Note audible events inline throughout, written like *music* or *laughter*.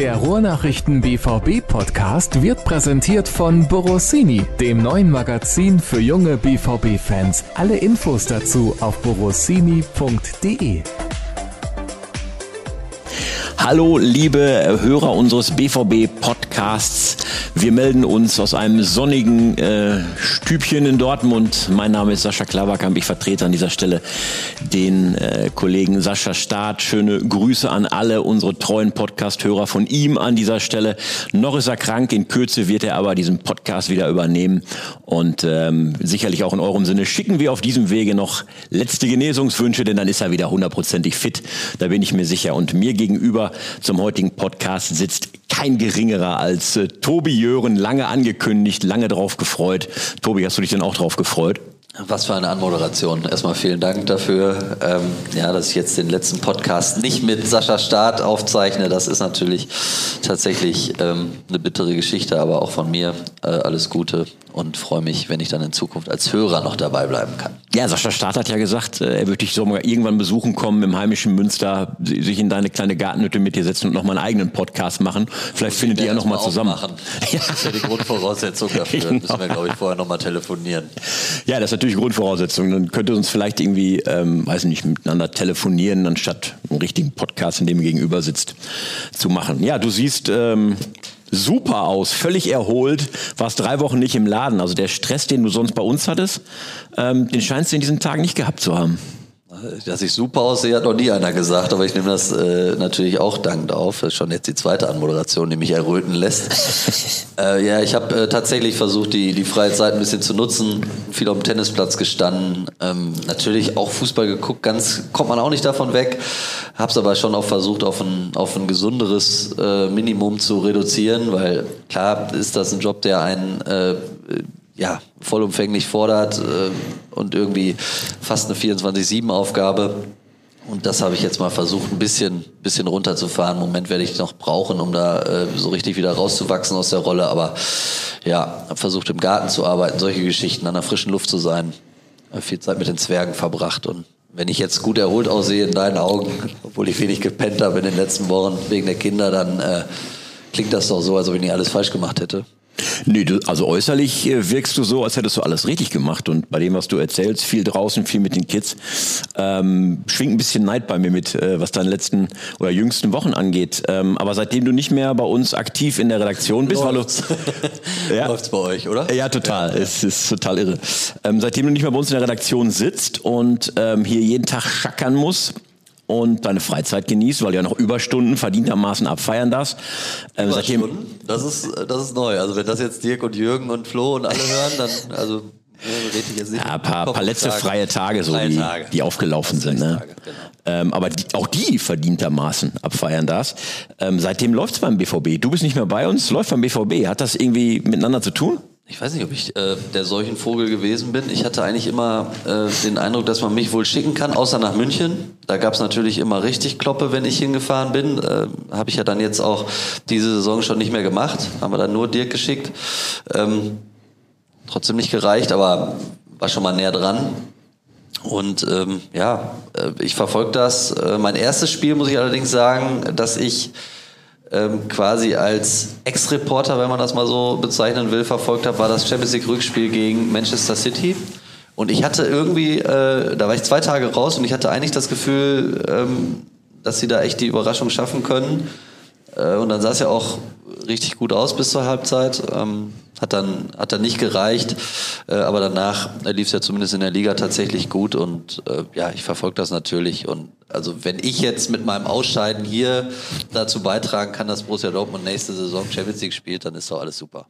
Der Ruhrnachrichten BVB Podcast wird präsentiert von Borossini, dem neuen Magazin für junge BVB Fans. Alle Infos dazu auf borossini.de. Hallo, liebe Hörer unseres BVB Podcasts. Wir melden uns aus einem sonnigen äh, Stübchen in Dortmund. Mein Name ist Sascha Klaverkamp. Ich vertrete an dieser Stelle den äh, Kollegen Sascha Staat. Schöne Grüße an alle unsere treuen Podcast-Hörer von ihm an dieser Stelle. Noch ist er krank. In Kürze wird er aber diesen Podcast wieder übernehmen. Und ähm, sicherlich auch in eurem Sinne schicken wir auf diesem Wege noch letzte Genesungswünsche, denn dann ist er wieder hundertprozentig fit. Da bin ich mir sicher. Und mir gegenüber zum heutigen Podcast sitzt kein geringerer als äh, Tobi Jören, lange angekündigt, lange drauf gefreut. Tobi, hast du dich denn auch drauf gefreut? Was für eine Anmoderation. Erstmal vielen Dank dafür, ähm, ja, dass ich jetzt den letzten Podcast nicht mit Sascha Staat aufzeichne. Das ist natürlich tatsächlich ähm, eine bittere Geschichte, aber auch von mir äh, alles Gute und freue mich, wenn ich dann in Zukunft als Hörer noch dabei bleiben kann. Ja, Sascha Staat hat ja gesagt, äh, er würde dich so mal irgendwann besuchen kommen im heimischen Münster, sich in deine kleine Gartenhütte mit dir setzen und noch mal einen eigenen Podcast machen. Vielleicht findet ihr ja noch mal zusammen. Machen. *laughs* Ja. Das ist ja die Grundvoraussetzung dafür. *laughs* Genau. Müssen wir, glaube ich, vorher noch mal telefonieren. Ja, das ist natürlich Grundvoraussetzung. Dann könnte uns vielleicht irgendwie, ähm, weiß nicht, miteinander telefonieren, anstatt einen richtigen Podcast, in dem ihr gegenüber sitzt, zu machen. Ja, du siehst ähm, super aus, völlig erholt, warst drei Wochen nicht im Laden. Also der Stress, den du sonst bei uns hattest, ähm, den scheinst du in diesen Tagen nicht gehabt zu haben. Dass ich super aussehe, hat noch nie einer gesagt, aber ich nehme das äh, natürlich auch dankend auf. Das ist schon jetzt die zweite Anmoderation, die mich erröten lässt. *laughs* äh, ja, ich habe äh, tatsächlich versucht, die, die freie Zeit ein bisschen zu nutzen, viel auf dem Tennisplatz gestanden, ähm, natürlich auch Fußball geguckt, ganz kommt man auch nicht davon weg, habe es aber schon auch versucht, auf ein, auf ein gesunderes äh, Minimum zu reduzieren, weil klar ist das ein Job, der einen äh, ja, vollumfänglich fordert äh, und irgendwie fast eine 24-7-Aufgabe. Und das habe ich jetzt mal versucht, ein bisschen, bisschen runterzufahren. Im Moment werde ich noch brauchen, um da äh, so richtig wieder rauszuwachsen aus der Rolle. Aber ja, habe versucht, im Garten zu arbeiten, solche Geschichten, an der frischen Luft zu sein. Viel Zeit mit den Zwergen verbracht. Und wenn ich jetzt gut erholt aussehe in deinen Augen, *laughs* obwohl ich wenig gepennt habe in den letzten Wochen wegen der Kinder, dann äh, klingt das doch so, als ob ich nicht alles falsch gemacht hätte. Nee, du, also äußerlich äh, wirkst du so, als hättest du alles richtig gemacht. Und bei dem, was du erzählst, viel draußen, viel mit den Kids, ähm, schwingt ein bisschen Neid bei mir mit, äh, was deine letzten oder jüngsten Wochen angeht. Ähm, aber seitdem du nicht mehr bei uns aktiv in der Redaktion bist, Läuft's. du... *laughs* ja, Läuft's bei euch, oder? Ja, total. Ja, Es ist total irre. Ähm, seitdem du nicht mehr bei uns in der Redaktion sitzt und ähm, hier jeden Tag schackern musst, und deine Freizeit genießt, weil du ja noch Überstunden verdientermaßen abfeiern darfst. Ähm, Überstunden? Das ist, das ist neu. Also wenn das jetzt Dirk und Jürgen und Flo und alle hören, dann, also ja, ein paar, paar letzte freie Tage, so freie die, Tage. die aufgelaufen sind. Ne? Genau. Ähm, aber die, auch die verdientermaßen abfeiern das. Ähm, seitdem läuft's beim BVB. Du bist nicht mehr bei uns, läuft beim BVB. Hat das irgendwie miteinander zu tun? Ich weiß nicht, ob ich äh, der solchen Vogel gewesen bin. Ich hatte eigentlich immer äh, den Eindruck, dass man mich wohl schicken kann, außer nach München. Da gab es natürlich immer richtig Kloppe, wenn ich hingefahren bin. Äh, Habe ich ja dann jetzt auch diese Saison schon nicht mehr gemacht. Haben wir dann nur Dirk geschickt. Ähm, trotzdem nicht gereicht, aber war schon mal näher dran. Und ähm, ja, äh, ich verfolge das. Äh, mein erstes Spiel muss ich allerdings sagen, dass ich ähm, quasi als Ex-Reporter, wenn man das mal so bezeichnen will, verfolgt habe, war das Champions League Rückspiel gegen Manchester City. Und ich hatte irgendwie, äh, da war ich zwei Tage raus und ich hatte eigentlich das Gefühl, ähm, dass sie da echt die Überraschung schaffen können. Äh, und dann sah es ja auch richtig gut aus bis zur Halbzeit. Ähm, hat dann, hat dann nicht gereicht, äh, aber danach lief es ja zumindest in der Liga tatsächlich gut und äh, ja, ich verfolge das natürlich und also wenn ich jetzt mit meinem Ausscheiden hier dazu beitragen kann, dass Borussia Dortmund nächste Saison Champions League spielt, dann ist doch alles super.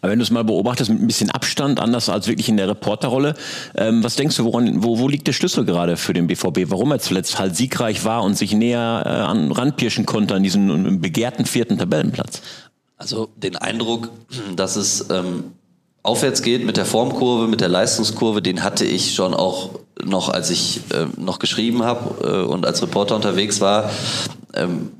Aber wenn du es mal beobachtest mit ein bisschen Abstand, anders als wirklich in der Reporterrolle, ähm, was denkst du, woran, wo, wo liegt der Schlüssel gerade für den BVB? Warum er zuletzt halt siegreich war und sich näher äh, an ranpirschen konnte an diesen begehrten vierten Tabellenplatz? Also den Eindruck, dass es ähm, aufwärts geht mit der Formkurve, mit der Leistungskurve, den hatte ich schon auch noch, als ich äh, noch geschrieben habe äh, und als Reporter unterwegs war. Ähm,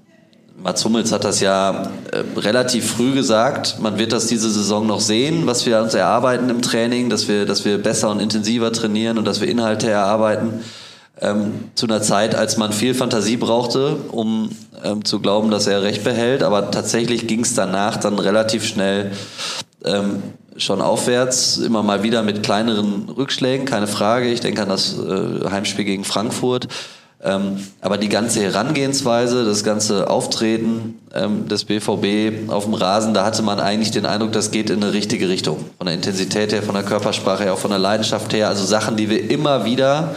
Mats Hummels hat das ja äh, relativ früh gesagt. Man wird das diese Saison noch sehen, was wir uns erarbeiten im Training, dass wir, dass wir besser und intensiver trainieren und dass wir Inhalte erarbeiten. Ähm, zu einer Zeit, als man viel Fantasie brauchte, um ähm, zu glauben, dass er Recht behält. Aber tatsächlich ging es danach dann relativ schnell ähm, schon aufwärts, immer mal wieder mit kleineren Rückschlägen, keine Frage. Ich denke an das äh, Heimspiel gegen Frankfurt. Ähm, aber die ganze Herangehensweise, das ganze Auftreten ähm, des BVB auf dem Rasen, da hatte man eigentlich den Eindruck, das geht in eine richtige Richtung. Von der Intensität her, von der Körpersprache her, auch von der Leidenschaft her. Also Sachen, die wir immer wieder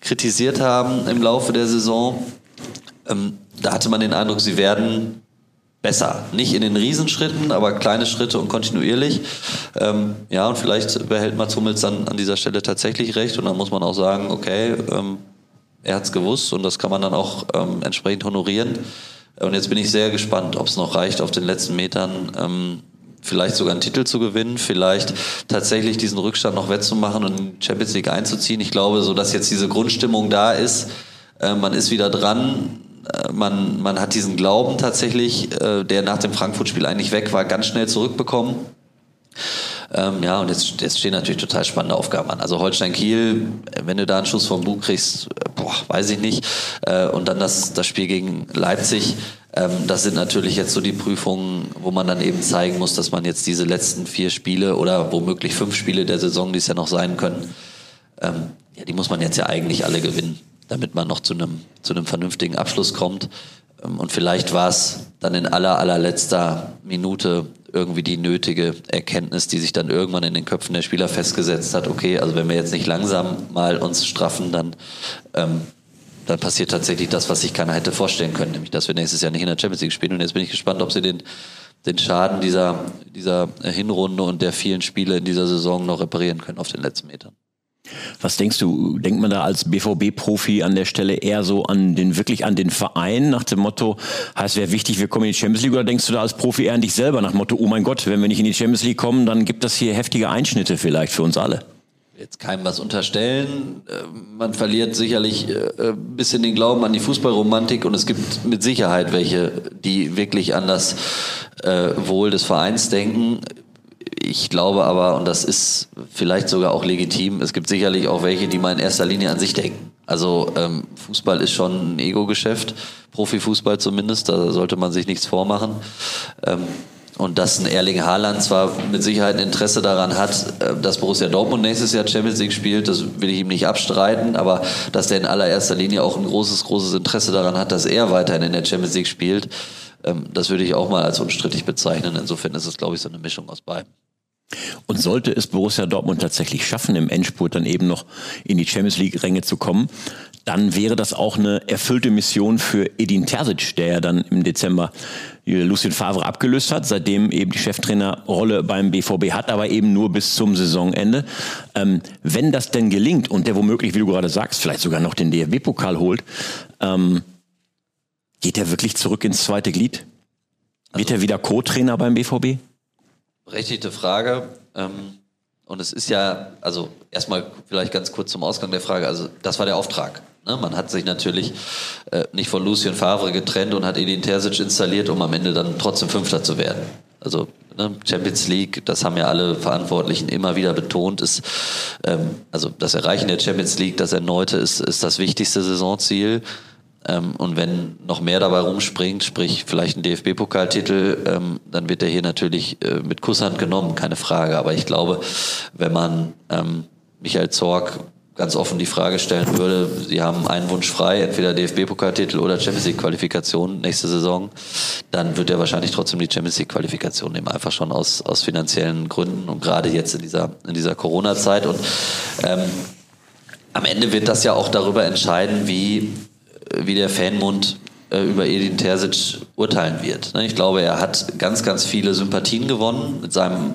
kritisiert haben im Laufe der Saison. Ähm, da hatte man den Eindruck, sie werden besser. Nicht in den Riesenschritten, aber kleine Schritte und kontinuierlich. Ähm, ja, und vielleicht behält Mats Hummels dann an dieser Stelle tatsächlich recht und dann muss man auch sagen, okay, ähm, er hat es gewusst und das kann man dann auch ähm, entsprechend honorieren. Und jetzt bin ich sehr gespannt, ob es noch reicht, auf den letzten Metern ähm, vielleicht sogar einen Titel zu gewinnen, vielleicht tatsächlich diesen Rückstand noch wettzumachen und in die Champions League einzuziehen. Ich glaube, so dass jetzt diese Grundstimmung da ist, äh, man ist wieder dran, äh, man, man hat diesen Glauben tatsächlich, äh, der nach dem Frankfurt-Spiel eigentlich weg war, ganz schnell zurückbekommen. Ähm, ja, und jetzt, jetzt stehen natürlich total spannende Aufgaben an. Also Holstein-Kiel, wenn du da einen Schuss vom Bug kriegst, boah, weiß ich nicht. Äh, und dann das, das Spiel gegen Leipzig. Ähm, das sind natürlich jetzt so die Prüfungen, wo man dann eben zeigen muss, dass man jetzt diese letzten vier Spiele oder womöglich fünf Spiele der Saison, die es ja noch sein können, ähm, ja, die muss man jetzt ja eigentlich alle gewinnen, damit man noch zu einem, zu einem vernünftigen Abschluss kommt. Ähm, und vielleicht war es dann in aller, allerletzter Minute irgendwie die nötige Erkenntnis, die sich dann irgendwann in den Köpfen der Spieler festgesetzt hat, okay, also wenn wir jetzt nicht langsam mal uns straffen, dann, ähm, dann passiert tatsächlich das, was sich keiner hätte vorstellen können, nämlich dass wir nächstes Jahr nicht in der Champions League spielen. Und jetzt bin ich gespannt, ob sie den, den Schaden dieser, dieser Hinrunde und der vielen Spiele in dieser Saison noch reparieren können auf den letzten Metern. Was denkst du, denkt man da als BVB-Profi an der Stelle eher so an den, wirklich an den Verein nach dem Motto, heißt wäre wichtig, wir kommen in die Champions League oder denkst du da als Profi eher an dich selber nach dem Motto, oh mein Gott, wenn wir nicht in die Champions League kommen, dann gibt das hier heftige Einschnitte vielleicht für uns alle? Jetzt keinem was unterstellen. Äh, man verliert sicherlich äh, ein bisschen den Glauben an die Fußballromantik und es gibt mit Sicherheit welche, die wirklich an das äh, Wohl des Vereins denken ich glaube aber, und das ist vielleicht sogar auch legitim, es gibt sicherlich auch welche, die mal in erster Linie an sich denken. Also ähm, Fußball ist schon ein Ego-Geschäft, Profifußball zumindest, da sollte man sich nichts vormachen. Ähm, und dass ein Erling Haaland zwar mit Sicherheit ein Interesse daran hat, äh, dass Borussia Dortmund nächstes Jahr Champions League spielt, das will ich ihm nicht abstreiten, aber dass der in allererster Linie auch ein großes, großes Interesse daran hat, dass er weiterhin in der Champions League spielt, ähm, das würde ich auch mal als unstrittig bezeichnen. Insofern ist es, glaube ich, so eine Mischung aus beiden. Und sollte es Borussia Dortmund tatsächlich schaffen, im Endspurt dann eben noch in die Champions League-Ränge zu kommen, dann wäre das auch eine erfüllte Mission für Edin Terzic, der ja dann im Dezember Lucien Favre abgelöst hat, seitdem eben die Cheftrainerrolle beim BVB hat, aber eben nur bis zum Saisonende. Ähm, wenn das denn gelingt und der womöglich, wie du gerade sagst, vielleicht sogar noch den DFB-Pokal holt, ähm, geht er wirklich zurück ins zweite Glied? Wird er wieder Co-Trainer beim BVB? Berechtigte Frage. Ähm, und es ist ja, also erstmal vielleicht ganz kurz zum Ausgang der Frage. Also das war der Auftrag. Ne? Man hat sich natürlich äh, nicht von Lucien Favre getrennt und hat Edin Terzic installiert, um am Ende dann trotzdem Fünfter zu werden. Also ne, Champions League, das haben ja alle Verantwortlichen immer wieder betont, ist ähm, also das Erreichen der Champions League, das erneute ist, ist das wichtigste Saisonziel. Ähm, und wenn noch mehr dabei rumspringt, sprich vielleicht ein DFB-Pokaltitel, ähm, dann wird er hier natürlich äh, mit Kusshand genommen, keine Frage. Aber ich glaube, wenn man ähm, Michael Zorg ganz offen die Frage stellen würde, Sie haben einen Wunsch frei, entweder DFB-Pokaltitel oder Champions League-Qualifikation nächste Saison, dann wird er wahrscheinlich trotzdem die Champions League-Qualifikation nehmen, einfach schon aus, aus finanziellen Gründen und gerade jetzt in dieser, in dieser Corona-Zeit. Und ähm, am Ende wird das ja auch darüber entscheiden, wie wie der Fanmund äh, über Edin Terzic urteilen wird. Ne, ich glaube, er hat ganz, ganz viele Sympathien gewonnen mit seinem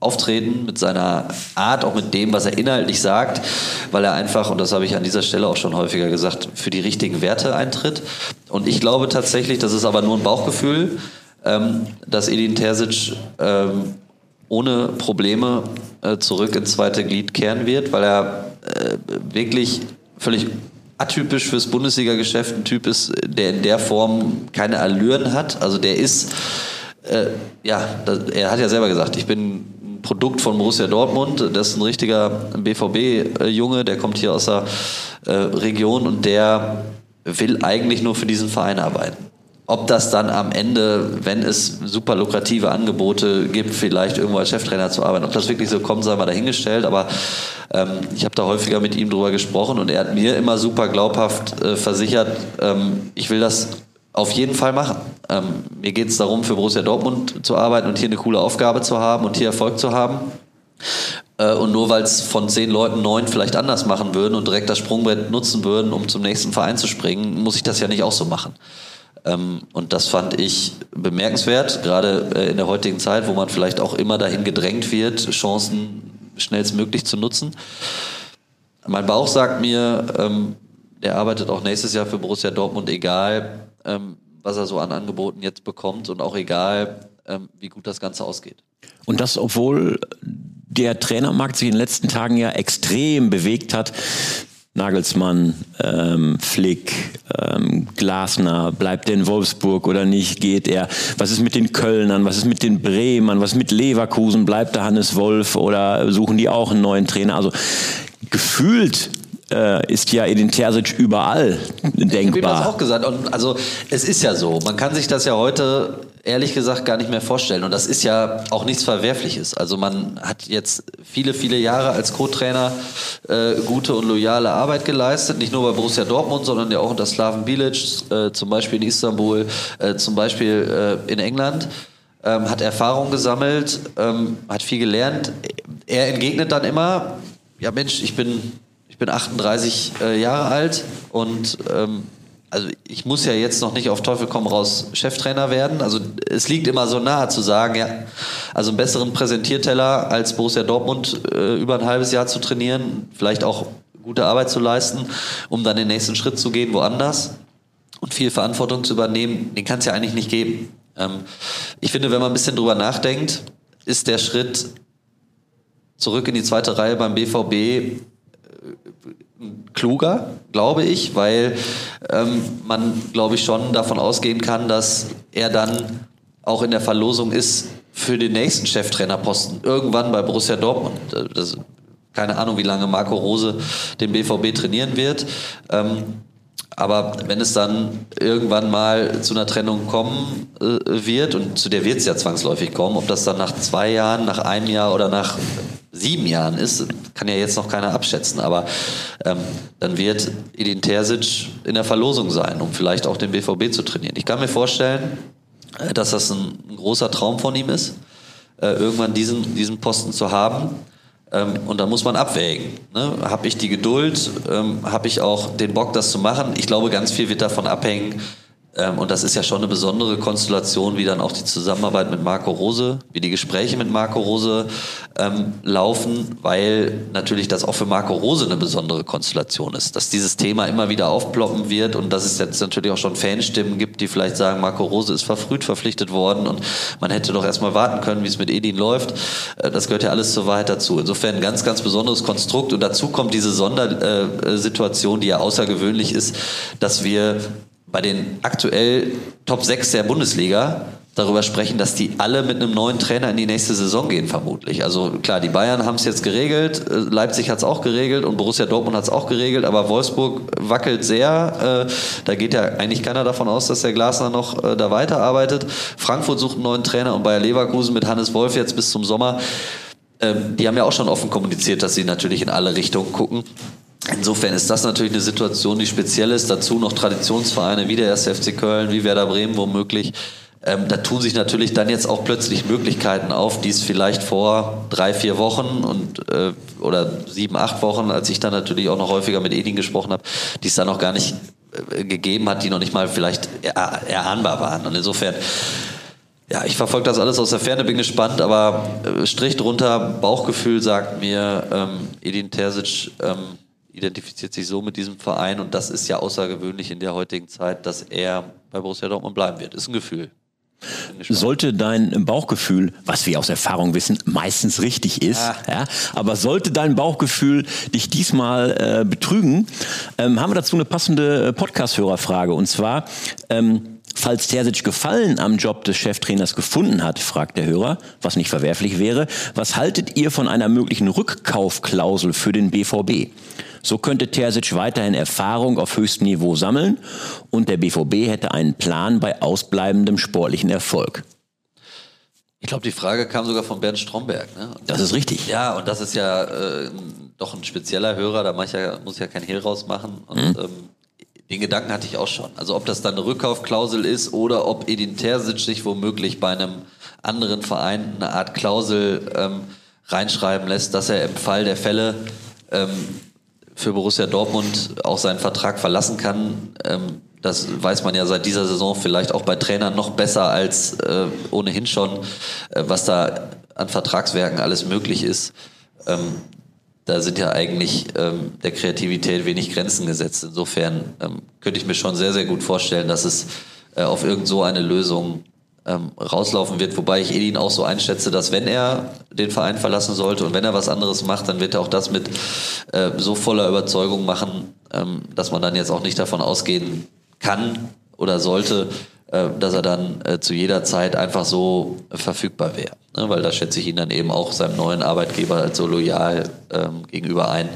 Auftreten, mit seiner Art, auch mit dem, was er inhaltlich sagt, weil er einfach, und das habe ich an dieser Stelle auch schon häufiger gesagt, für die richtigen Werte eintritt. Und ich glaube tatsächlich, das ist aber nur ein Bauchgefühl, ähm, dass Edin Terzic ähm, ohne Probleme äh, zurück ins zweite Glied kehren wird, weil er äh, wirklich völlig atypisch fürs Bundesliga-Geschäft ein Typ ist, der in der Form keine Allüren hat. Also der ist, äh, ja, das, er hat ja selber gesagt, ich bin ein Produkt von Borussia Dortmund. Das ist ein richtiger BVB-Junge, der kommt hier aus der äh, Region und der will eigentlich nur für diesen Verein arbeiten. Ob das dann am Ende, wenn es super lukrative Angebote gibt, vielleicht irgendwo als Cheftrainer zu arbeiten, ob das wirklich so kommt, sei mal dahingestellt. Aber ähm, ich habe da häufiger mit ihm drüber gesprochen und er hat mir immer super glaubhaft äh, versichert, ähm, ich will das auf jeden Fall machen. Ähm, mir geht es darum, für Borussia Dortmund zu arbeiten und hier eine coole Aufgabe zu haben und hier Erfolg zu haben. Äh, und nur weil es von zehn Leuten neun vielleicht anders machen würden und direkt das Sprungbrett nutzen würden, um zum nächsten Verein zu springen, muss ich das ja nicht auch so machen. Ähm, und das fand ich bemerkenswert, gerade äh, in der heutigen Zeit, wo man vielleicht auch immer dahin gedrängt wird, Chancen schnellstmöglich zu nutzen. Mein Bauch sagt mir, ähm, der arbeitet auch nächstes Jahr für Borussia Dortmund, egal ähm, was er so an Angeboten jetzt bekommt und auch egal, wie gut das Ganze ausgeht. Und das, obwohl der Trainermarkt sich in den letzten Tagen ja extrem bewegt hat. Nagelsmann, ähm, Flick, ähm, Glasner, bleibt er in Wolfsburg oder nicht, geht er? Was ist mit den Kölnern, was ist mit den Bremern, was ist mit Leverkusen, bleibt da Hannes Wolf oder suchen die auch einen neuen Trainer? Also gefühlt äh, ist ja Edin Terzic überall denkbar. Ich habe das auch gesagt. Und also es ist ja so, man kann sich das ja heute ehrlich gesagt gar nicht mehr vorstellen. Und das ist ja auch nichts Verwerfliches. Also man hat jetzt viele, viele Jahre als Co-Trainer äh, gute und loyale Arbeit geleistet. Nicht nur bei Borussia Dortmund, sondern ja auch unter Slaven Bilic, äh, zum Beispiel in Istanbul, äh, zum Beispiel äh, in England. Ähm, hat Erfahrung gesammelt, ähm, hat viel gelernt. Er entgegnet dann immer, ja Mensch, ich bin, bin 38 äh, Jahre alt und ähm, also ich muss ja jetzt noch nicht auf Teufel komm raus Cheftrainer werden. Also es liegt immer so nahe zu sagen, ja, also einen besseren Präsentierteller als Borussia Dortmund äh, über ein halbes Jahr zu trainieren, vielleicht auch gute Arbeit zu leisten, um dann den nächsten Schritt zu gehen woanders und viel Verantwortung zu übernehmen, den kann es ja eigentlich nicht geben. Ähm, ich finde, wenn man ein bisschen drüber nachdenkt, ist der Schritt zurück in die zweite Reihe beim BVB kluger, glaube ich, weil ähm, man, glaube ich, schon davon ausgehen kann, dass er dann auch in der Verlosung ist für den nächsten Cheftrainerposten. Irgendwann bei Borussia Dortmund. Das, keine Ahnung, wie lange Marco Rose den BVB trainieren wird. Ähm, aber wenn es dann irgendwann mal zu einer Trennung kommen äh, wird, und zu der wird es ja zwangsläufig kommen, ob das dann nach zwei Jahren, nach einem Jahr oder nach sieben Jahren ist, kann ja jetzt noch keiner abschätzen, aber ähm, dann wird Edin Terzic in der Verlosung sein, um vielleicht auch den BVB zu trainieren. Ich kann mir vorstellen, äh, dass das ein, ein, großer Traum von ihm ist, äh, irgendwann diesen, diesen Posten zu haben. Ähm, und da muss man abwägen. Ne? Habe ich die Geduld? Ähm, Habe ich auch den Bock, das zu machen? Ich glaube, ganz viel wird davon abhängen, ähm, und das ist ja schon eine besondere Konstellation, wie dann auch die Zusammenarbeit mit Marco Rose, wie die Gespräche mit Marco Rose ähm, laufen, weil natürlich das auch für Marco Rose eine besondere Konstellation ist. Dass dieses Thema immer wieder aufploppen wird und dass es jetzt natürlich auch schon Fanstimmen gibt, die vielleicht sagen, Marco Rose ist verfrüht verpflichtet worden und man hätte doch erstmal warten können, wie es mit Edin läuft. Äh, das gehört ja alles so weit dazu. Insofern ein ganz, ganz besonderes Konstrukt und dazu kommt diese Sondersituation, die ja außergewöhnlich ist, dass wir bei den aktuell Top 6 der Bundesliga darüber sprechen, dass die alle mit einem neuen Trainer in die nächste Saison gehen, vermutlich. Also klar, die Bayern haben es jetzt geregelt, äh, Leipzig hat es auch geregelt und Borussia Dortmund hat es auch geregelt, aber Wolfsburg wackelt sehr. Äh, da geht ja eigentlich keiner davon aus, dass der Glasner noch äh, da weiterarbeitet. Frankfurt sucht einen neuen Trainer und Bayer Leverkusen mit Hannes Wolf jetzt bis zum Sommer. Ähm, die haben ja auch schon offen kommuniziert, dass sie natürlich in alle Richtungen gucken. Insofern ist das natürlich eine Situation, die speziell ist. Dazu noch Traditionsvereine wie der 1. FC Köln, wie Werder Bremen womöglich. Ähm, da tun sich natürlich dann jetzt auch plötzlich Möglichkeiten auf, die es vielleicht vor drei, vier Wochen und äh, oder sieben, acht Wochen, als ich dann natürlich auch noch häufiger mit Edin gesprochen habe, die es da noch gar nicht äh, gegeben hat, die noch nicht mal vielleicht er erahnbar waren. Und insofern ja, ich verfolge das alles aus der Ferne, bin gespannt, aber äh, Strich drunter, Bauchgefühl sagt mir, ähm, Edin Terzic ähm, identifiziert sich so mit diesem Verein und das ist ja außergewöhnlich in der heutigen Zeit, dass er bei Borussia Dortmund bleiben wird. Ist ein Gefühl. Sollte dein Bauchgefühl, was wir aus Erfahrung wissen, meistens richtig ist, ah. ja, aber sollte dein Bauchgefühl dich diesmal äh, betrügen, ähm, haben wir dazu eine passende äh, Podcast-Hörerfrage und zwar, ähm, Falls Terzic Gefallen am Job des Cheftrainers gefunden hat, fragt der Hörer, was nicht verwerflich wäre, was haltet ihr von einer möglichen Rückkaufklausel für den BVB? So könnte Terzic weiterhin Erfahrung auf höchstem Niveau sammeln und der BVB hätte einen Plan bei ausbleibendem sportlichen Erfolg. Ich glaube, die Frage kam sogar von Bernd Stromberg. Ne? Das ist richtig. Ja, und das ist ja äh, doch ein spezieller Hörer, da ich ja, muss ich ja kein Hehl rausmachen. Und mhm. ähm, den Gedanken hatte ich auch schon. Also ob das dann eine Rückkaufklausel ist oder ob Edin Terzic sich womöglich bei einem anderen Verein eine Art Klausel ähm, reinschreiben lässt, dass er im Fall der Fälle ähm, für Borussia Dortmund auch seinen Vertrag verlassen kann. Ähm, das weiß man ja seit dieser Saison vielleicht auch bei Trainern noch besser als äh, ohnehin schon, äh, was da an Vertragswerken alles möglich ist. Ähm, da sind ja eigentlich ähm, der Kreativität wenig Grenzen gesetzt. Insofern ähm, könnte ich mir schon sehr, sehr gut vorstellen, dass es äh, auf irgend so eine Lösung ähm, rauslaufen wird, wobei ich Edin auch so einschätze, dass wenn er den Verein verlassen sollte und wenn er was anderes macht, dann wird er auch das mit äh, so voller Überzeugung machen, ähm, dass man dann jetzt auch nicht davon ausgehen kann oder sollte, äh, dass er dann äh, zu jeder Zeit einfach so verfügbar wäre. Ne? Weil da schätze ich ihn dann eben auch seinem neuen Arbeitgeber als so loyal ähm, gegenüber ein,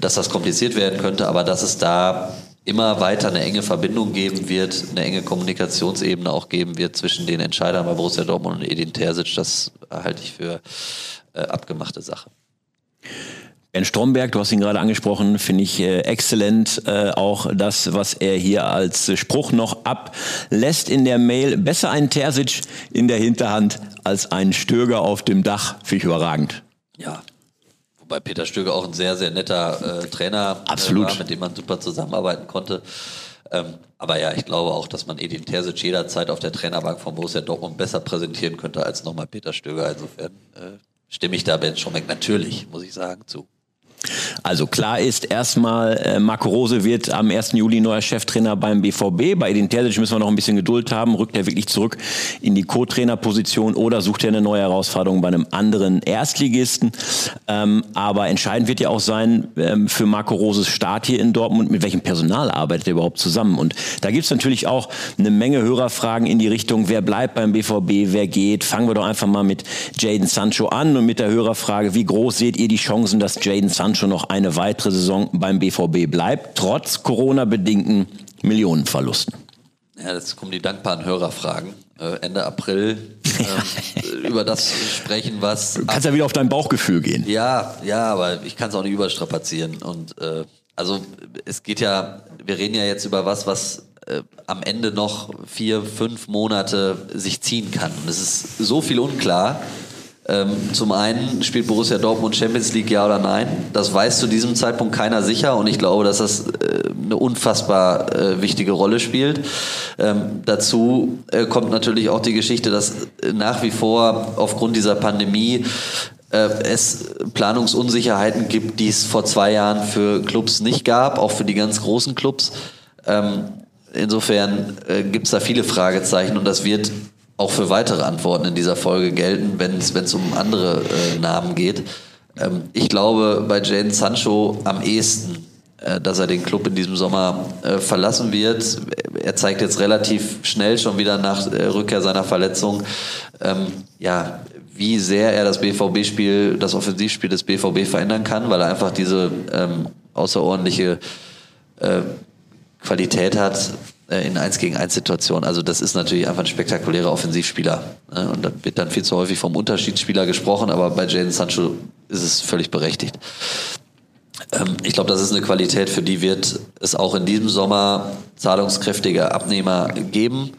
dass das kompliziert werden könnte, aber dass es da immer weiter eine enge Verbindung geben wird, eine enge Kommunikationsebene auch geben wird zwischen den Entscheidern bei Borussia Dortmund und Edin Terzic, das halte ich für äh, abgemachte Sache. Ben Stromberg, du hast ihn gerade angesprochen, finde ich äh, exzellent. Äh, auch das, was er hier als Spruch noch ablässt in der Mail. Besser ein Terzic in der Hinterhand als ein Stöger auf dem Dach. Finde ich überragend. Ja. Wobei Peter Stöger auch ein sehr, sehr netter äh, Trainer äh, Absolut. war, mit dem man super zusammenarbeiten konnte. Ähm, aber ja, ich glaube auch, dass man Edin Terzic jederzeit auf der Trainerbank von Borussia Dortmund besser präsentieren könnte als nochmal Peter Stöger. Insofern äh, stimme ich da Ben Schombeck natürlich, muss ich sagen, zu. Also klar ist erstmal, äh, Marco Rose wird am 1. Juli neuer Cheftrainer beim BVB. Bei Edin Terzic müssen wir noch ein bisschen Geduld haben. Rückt er wirklich zurück in die Co-Trainerposition oder sucht er eine neue Herausforderung bei einem anderen Erstligisten? Ähm, aber entscheidend wird ja auch sein ähm, für Marco Roses Start hier in Dortmund, mit welchem Personal arbeitet er überhaupt zusammen? Und da gibt's natürlich auch eine Menge Hörerfragen in die Richtung, wer bleibt beim BVB, wer geht? Fangen wir doch einfach mal mit Jaden Sancho an und mit der Hörerfrage, wie groß seht ihr die Chancen, dass Jaden Sancho Sancho noch eine weitere Saison beim BVB bleibt, trotz Corona-bedingten Millionenverlusten. Ja, jetzt kommen die dankbaren Hörerfragen. Äh, Ende April äh, *laughs* über das sprechen, was. Du kannst ja wieder auf dein Bauchgefühl gehen. Ja, ja, aber ich kann es auch nicht überstrapazieren. Und äh, also es geht ja, wir reden ja jetzt über was, was äh, am Ende noch vier, fünf Monate sich ziehen kann. Und es ist so viel unklar. Ähm, zum einen spielt Borussia Dortmund Champions League ja oder nein. Das weiß zu diesem Zeitpunkt keiner sicher und ich glaube, dass das äh, eine unfassbar äh, wichtige Rolle spielt. Ähm, dazu äh, kommt natürlich auch die Geschichte, dass nach wie vor aufgrund dieser Pandemie es Planungsunsicherheiten gibt, die es vor zwei Jahren für Clubs nicht gab, auch für die ganz großen Clubs. Ähm, insofern gibt es da viele Fragezeichen und das wird auch für weitere Antworten in dieser Folge gelten, wenn es um andere äh, Namen geht. Ähm, ich glaube bei Jane Sancho am ehesten, äh, dass er den Club in diesem Sommer äh, verlassen wird. Er zeigt jetzt relativ schnell schon wieder nach äh, Rückkehr seiner Verletzung, ähm, ja, wie sehr er das BVB-Spiel, das Offensivspiel des BVB verändern kann, weil er einfach diese ähm, außerordentliche äh, Qualität hat, in 1 gegen 1 Situationen. Also das ist natürlich einfach ein spektakulärer Offensivspieler. Ne? Und da wird dann viel zu häufig vom Unterschiedsspieler gesprochen, aber bei Jaden Sancho ist es völlig berechtigt. Ähm, ich glaube, das ist eine Qualität, für die wird es auch in diesem Sommer zahlungskräftige Abnehmer geben.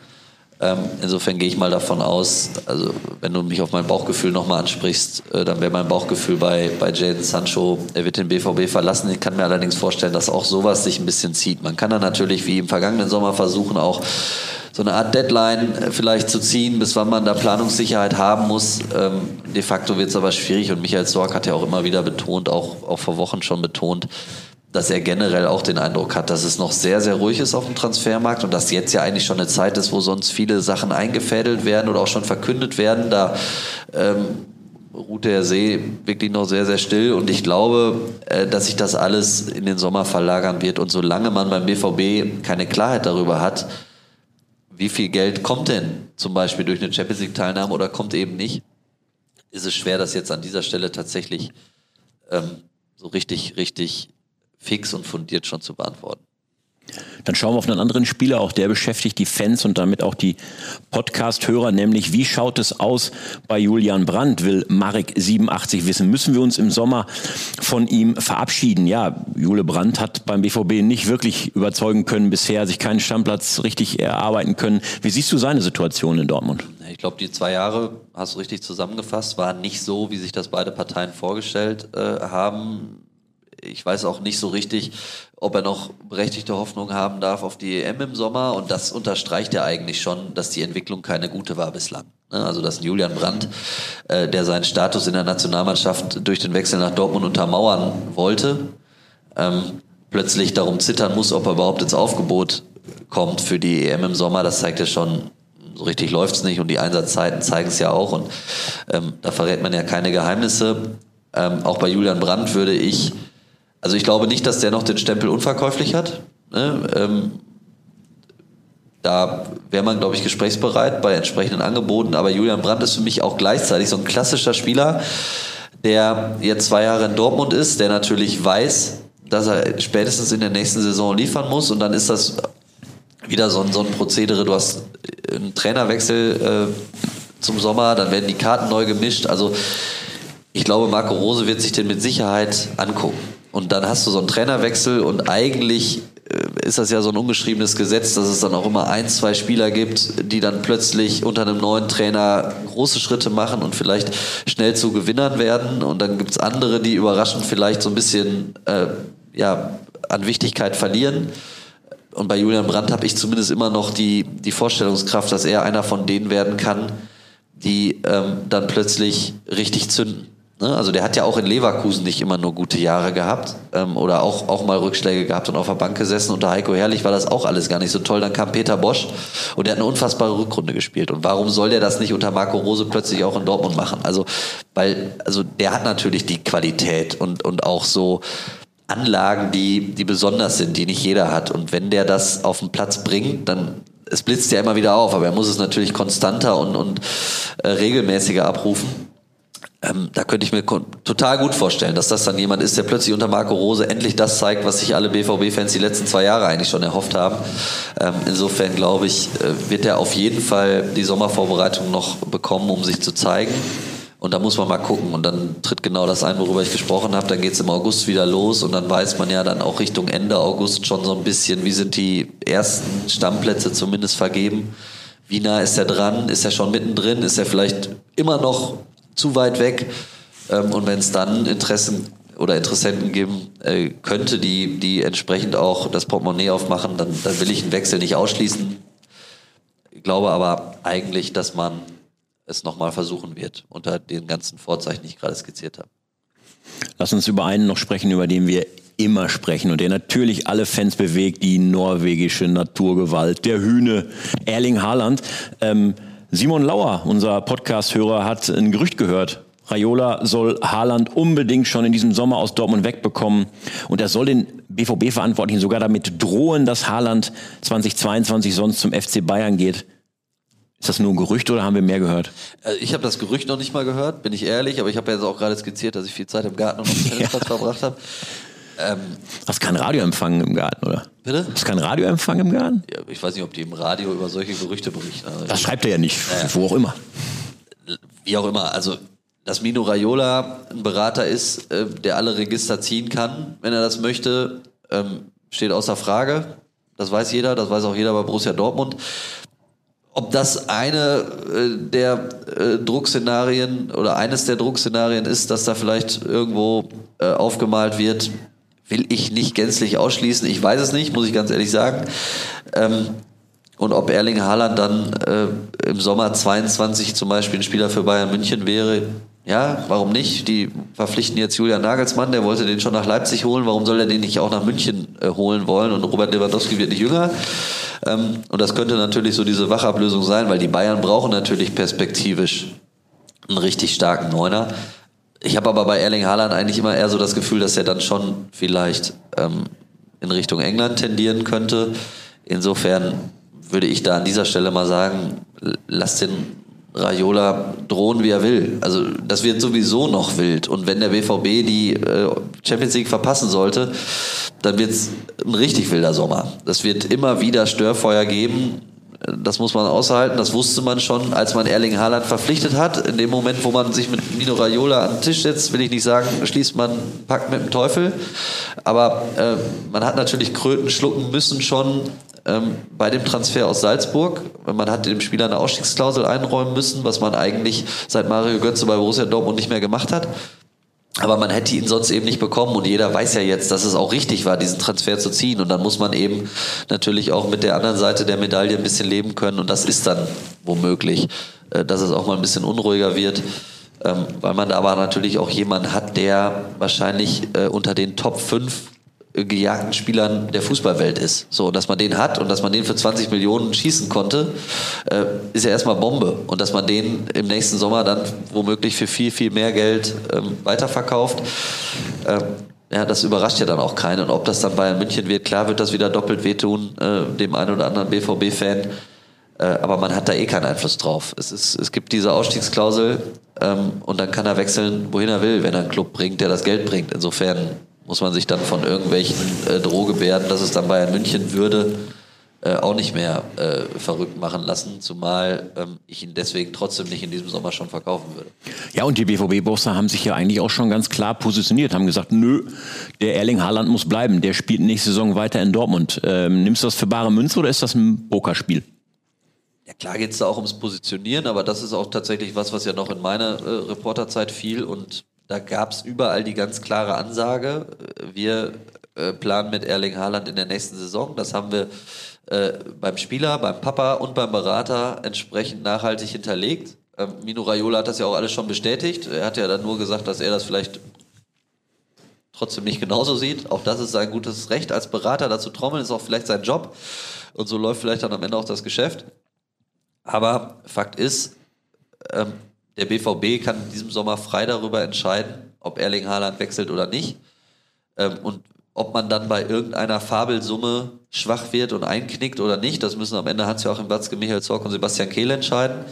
Ähm, insofern gehe ich mal davon aus, also wenn du mich auf mein Bauchgefühl nochmal ansprichst, äh, dann wäre mein Bauchgefühl bei, bei Jaden Sancho, er wird den BVB verlassen. Ich kann mir allerdings vorstellen, dass auch sowas sich ein bisschen zieht. Man kann dann natürlich wie im vergangenen Sommer versuchen, auch so eine Art Deadline äh, vielleicht zu ziehen, bis wann man da Planungssicherheit haben muss. Ähm, de facto wird es aber schwierig und Michael Sorg hat ja auch immer wieder betont, auch, auch vor Wochen schon betont, dass er generell auch den Eindruck hat, dass es noch sehr, sehr ruhig ist auf dem Transfermarkt und dass jetzt ja eigentlich schon eine Zeit ist, wo sonst viele Sachen eingefädelt werden oder auch schon verkündet werden. Da ähm, ruht der See wirklich noch sehr, sehr still und ich glaube, äh, dass sich das alles in den Sommer verlagern wird und solange man beim BVB keine Klarheit darüber hat, wie viel Geld kommt denn zum Beispiel durch eine Champions League Teilnahme oder kommt eben nicht, ist es schwer, das jetzt an dieser Stelle tatsächlich ähm, so richtig, richtig fix und fundiert schon zu beantworten. Dann schauen wir auf einen anderen Spieler, auch der beschäftigt die Fans und damit auch die Podcast-Hörer, nämlich wie schaut es aus bei Julian Brandt, will Marek 87 wissen. Müssen wir uns im Sommer von ihm verabschieden? Ja, Jule Brandt hat beim BVB nicht wirklich überzeugen können bisher, sich keinen Stammplatz richtig erarbeiten können. Wie siehst du seine Situation in Dortmund? Ich glaube, die zwei Jahre, hast du richtig zusammengefasst, waren nicht so, wie sich das beide Parteien vorgestellt äh, haben ich weiß auch nicht so richtig, ob er noch berechtigte Hoffnung haben darf auf die EM im Sommer. Und das unterstreicht ja eigentlich schon, dass die Entwicklung keine gute war bislang. Ne? Also dass Julian Brandt, äh, der seinen Status in der Nationalmannschaft durch den Wechsel nach Dortmund untermauern wollte, ähm, plötzlich darum zittern muss, ob er überhaupt ins Aufgebot kommt für die EM im Sommer. Das zeigt ja schon, so richtig läuft's nicht und die Einsatzzeiten zeigen es ja auch. Und ähm, da verrät man ja keine Geheimnisse. Ähm, auch bei Julian Brandt würde ich also ich glaube nicht, dass der noch den Stempel unverkäuflich hat. Ne? Ähm, da wäre man, glaube ich, gesprächsbereit bei entsprechenden Angeboten. Aber Julian Brandt ist für mich auch gleichzeitig so ein klassischer Spieler, der jetzt zwei Jahre in Dortmund ist, der natürlich weiß, dass er spätestens in der nächsten Saison liefern muss. Und dann ist das wieder so ein, so ein Prozedere. Du hast einen Trainerwechsel äh, zum Sommer, dann werden die Karten neu gemischt. Also ich glaube, Marco Rose wird sich den mit Sicherheit angucken. Und dann hast du so einen Trainerwechsel und eigentlich äh, ist das ja so ein ungeschriebenes Gesetz, dass es dann auch immer ein, zwei Spieler gibt, die dann plötzlich unter einem neuen Trainer große Schritte machen und vielleicht schnell zu Gewinnern werden. Und dann gibt es andere, die überraschend vielleicht so ein bisschen äh, ja, an Wichtigkeit verlieren. Und bei Julian Brandt habe ich zumindest immer noch die, die Vorstellungskraft, dass er einer von denen werden kann, die ähm, dann plötzlich richtig zünden. Ne? Also der hat ja auch in Leverkusen nicht immer nur gute Jahre gehabt ähm, oder auch, auch mal Rückschläge gehabt und auf der Bank gesessen. Unter Heiko Herrlich war das auch alles gar nicht so toll. Dann kam Peter Bosch und der hat eine unfassbare Rückrunde gespielt. Und warum soll der das nicht unter Marco Rose plötzlich auch in Dortmund machen? Also, weil, also der hat natürlich die Qualität und, und auch so Anlagen, die, die besonders sind, die nicht jeder hat. Und wenn der das auf den Platz bringt, dann es blitzt ja immer wieder auf, aber er muss es natürlich konstanter und, und äh, regelmäßiger abrufen. Ähm, da könnte ich mir total gut vorstellen, dass das dann jemand ist, der plötzlich unter Marco Rose endlich das zeigt, was sich alle BVB-Fans die letzten zwei Jahre eigentlich schon erhofft haben. Ähm, insofern glaube ich, äh, wird er auf jeden Fall die Sommervorbereitung noch bekommen, um sich zu zeigen. Und da muss man mal gucken. Und dann tritt genau das ein, worüber ich gesprochen habe. Dann geht es im August wieder los und dann weiß man ja dann auch Richtung Ende August schon so ein bisschen, wie sind die ersten Stammplätze zumindest vergeben. Wie nah ist er dran? Ist er schon mittendrin? Ist er vielleicht immer noch zu weit weg. Ähm, und wenn es dann Interessen oder Interessenten geben äh, könnte, die, die entsprechend auch das Portemonnaie aufmachen, dann, dann will ich einen Wechsel nicht ausschließen. Ich glaube aber eigentlich, dass man es nochmal versuchen wird, unter den ganzen Vorzeichen, die ich gerade skizziert habe. Lass uns über einen noch sprechen, über den wir immer sprechen und der natürlich alle Fans bewegt, die norwegische Naturgewalt, der Hühne, Erling Haaland. Ähm, Simon Lauer, unser Podcast-Hörer, hat ein Gerücht gehört. Raiola soll Haaland unbedingt schon in diesem Sommer aus Dortmund wegbekommen. Und er soll den BVB-Verantwortlichen sogar damit drohen, dass Haaland 2022 sonst zum FC Bayern geht. Ist das nur ein Gerücht oder haben wir mehr gehört? Äh, ich habe das Gerücht noch nicht mal gehört, bin ich ehrlich, aber ich habe ja jetzt auch gerade skizziert, dass ich viel Zeit im Garten und auf dem *laughs* Tennisplatz ja. verbracht habe. Ähm, Hast keinen Radioempfang im Garten, oder? Bitte? Hast keinen Radioempfang im Garten? Ja, ich weiß nicht, ob die im Radio über solche Gerüchte berichten. Also das schreibt er ja nicht, naja. wo auch immer. Wie auch immer, also dass Mino Raiola ein Berater ist, äh, der alle Register ziehen kann, wenn er das möchte, ähm, steht außer Frage. Das weiß jeder, das weiß auch jeder bei Borussia Dortmund. Ob das eine äh, der äh, Druckszenarien oder eines der Druckszenarien ist, dass da vielleicht irgendwo äh, aufgemalt wird, will ich nicht gänzlich ausschließen. Ich weiß es nicht, muss ich ganz ehrlich sagen. Ähm, und ob Erling Haaland dann äh, im Sommer 22 zum Beispiel ein Spieler für Bayern München wäre, ja, warum nicht? Die verpflichten jetzt Julian Nagelsmann, der wollte den schon nach Leipzig holen. Warum soll er den nicht auch nach München äh, holen wollen? Und Robert Lewandowski wird nicht jünger. Ähm, und das könnte natürlich so diese Wachablösung sein, weil die Bayern brauchen natürlich perspektivisch einen richtig starken Neuner. Ich habe aber bei Erling Haaland eigentlich immer eher so das Gefühl, dass er dann schon vielleicht ähm, in Richtung England tendieren könnte. Insofern würde ich da an dieser Stelle mal sagen, lass den Raiola drohen, wie er will. Also das wird sowieso noch wild. Und wenn der BVB die äh, Champions League verpassen sollte, dann wird es ein richtig wilder Sommer. Es wird immer wieder Störfeuer geben. Das muss man aushalten. Das wusste man schon, als man Erling Haaland verpflichtet hat. In dem Moment, wo man sich mit Mino Raiola an den Tisch setzt, will ich nicht sagen, schließt man Pakt mit dem Teufel. Aber äh, man hat natürlich Kröten schlucken müssen schon ähm, bei dem Transfer aus Salzburg. Man hat dem Spieler eine Ausstiegsklausel einräumen müssen, was man eigentlich seit Mario Götze bei Borussia Dortmund nicht mehr gemacht hat. Aber man hätte ihn sonst eben nicht bekommen und jeder weiß ja jetzt, dass es auch richtig war, diesen Transfer zu ziehen. Und dann muss man eben natürlich auch mit der anderen Seite der Medaille ein bisschen leben können. Und das ist dann womöglich, äh, dass es auch mal ein bisschen unruhiger wird. Ähm, weil man da aber natürlich auch jemanden hat, der wahrscheinlich äh, unter den Top 5 gejagten Spielern der Fußballwelt ist. So, dass man den hat und dass man den für 20 Millionen schießen konnte, äh, ist ja erstmal Bombe. Und dass man den im nächsten Sommer dann womöglich für viel, viel mehr Geld ähm, weiterverkauft, ähm, ja, das überrascht ja dann auch keinen. Und ob das dann Bayern München wird, klar wird das wieder doppelt wehtun, äh, dem einen oder anderen BVB-Fan. Äh, aber man hat da eh keinen Einfluss drauf. Es, ist, es gibt diese Ausstiegsklausel ähm, und dann kann er wechseln, wohin er will, wenn er einen Club bringt, der das Geld bringt. Insofern muss man sich dann von irgendwelchen äh, Drohgebärden, dass es dann Bayern München würde, äh, auch nicht mehr äh, verrückt machen lassen, zumal ähm, ich ihn deswegen trotzdem nicht in diesem Sommer schon verkaufen würde. Ja, und die BVB-Bosse haben sich ja eigentlich auch schon ganz klar positioniert, haben gesagt, nö, der Erling Haaland muss bleiben, der spielt nächste Saison weiter in Dortmund. Ähm, nimmst du das für bare Münze oder ist das ein Pokerspiel? Ja, klar geht es da auch ums Positionieren, aber das ist auch tatsächlich was, was ja noch in meiner äh, Reporterzeit fiel und da gab es überall die ganz klare Ansage, wir äh, planen mit Erling Haaland in der nächsten Saison. Das haben wir äh, beim Spieler, beim Papa und beim Berater entsprechend nachhaltig hinterlegt. Ähm, Mino Raiola hat das ja auch alles schon bestätigt. Er hat ja dann nur gesagt, dass er das vielleicht trotzdem nicht genauso sieht. Auch das ist sein gutes Recht als Berater, dazu trommeln, ist auch vielleicht sein Job. Und so läuft vielleicht dann am Ende auch das Geschäft. Aber Fakt ist, ähm, der BVB kann in diesem Sommer frei darüber entscheiden, ob Erling Haaland wechselt oder nicht. Ähm, und ob man dann bei irgendeiner Fabelsumme schwach wird und einknickt oder nicht, das müssen am Ende Hans-Joachim Watzke, Michael Zorc und Sebastian Kehl entscheiden.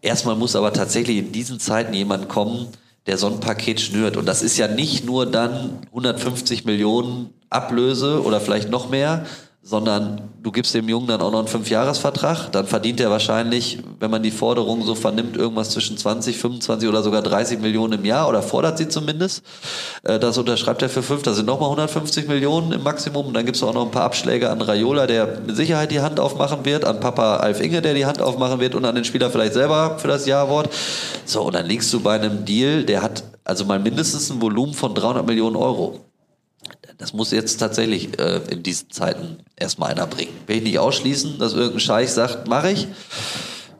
Erstmal muss aber tatsächlich in diesen Zeiten jemand kommen, der so ein Paket schnürt. Und das ist ja nicht nur dann 150 Millionen Ablöse oder vielleicht noch mehr, sondern du gibst dem Jungen dann auch noch einen Fünfjahresvertrag, dann verdient er wahrscheinlich, wenn man die Forderung so vernimmt, irgendwas zwischen 20, 25 oder sogar 30 Millionen im Jahr oder fordert sie zumindest. Äh, das unterschreibt er für fünf, das sind nochmal 150 Millionen im Maximum und dann gibt es auch noch ein paar Abschläge an Raiola, der mit Sicherheit die Hand aufmachen wird, an Papa Alf Inge, der die Hand aufmachen wird und an den Spieler vielleicht selber für das Ja-Wort. So, und dann liegst du bei einem Deal, der hat also mal mindestens ein Volumen von 300 Millionen Euro. Das muss jetzt tatsächlich äh, in diesen Zeiten erstmal einer bringen. Will ich nicht ausschließen, dass irgendein Scheich sagt, mache ich.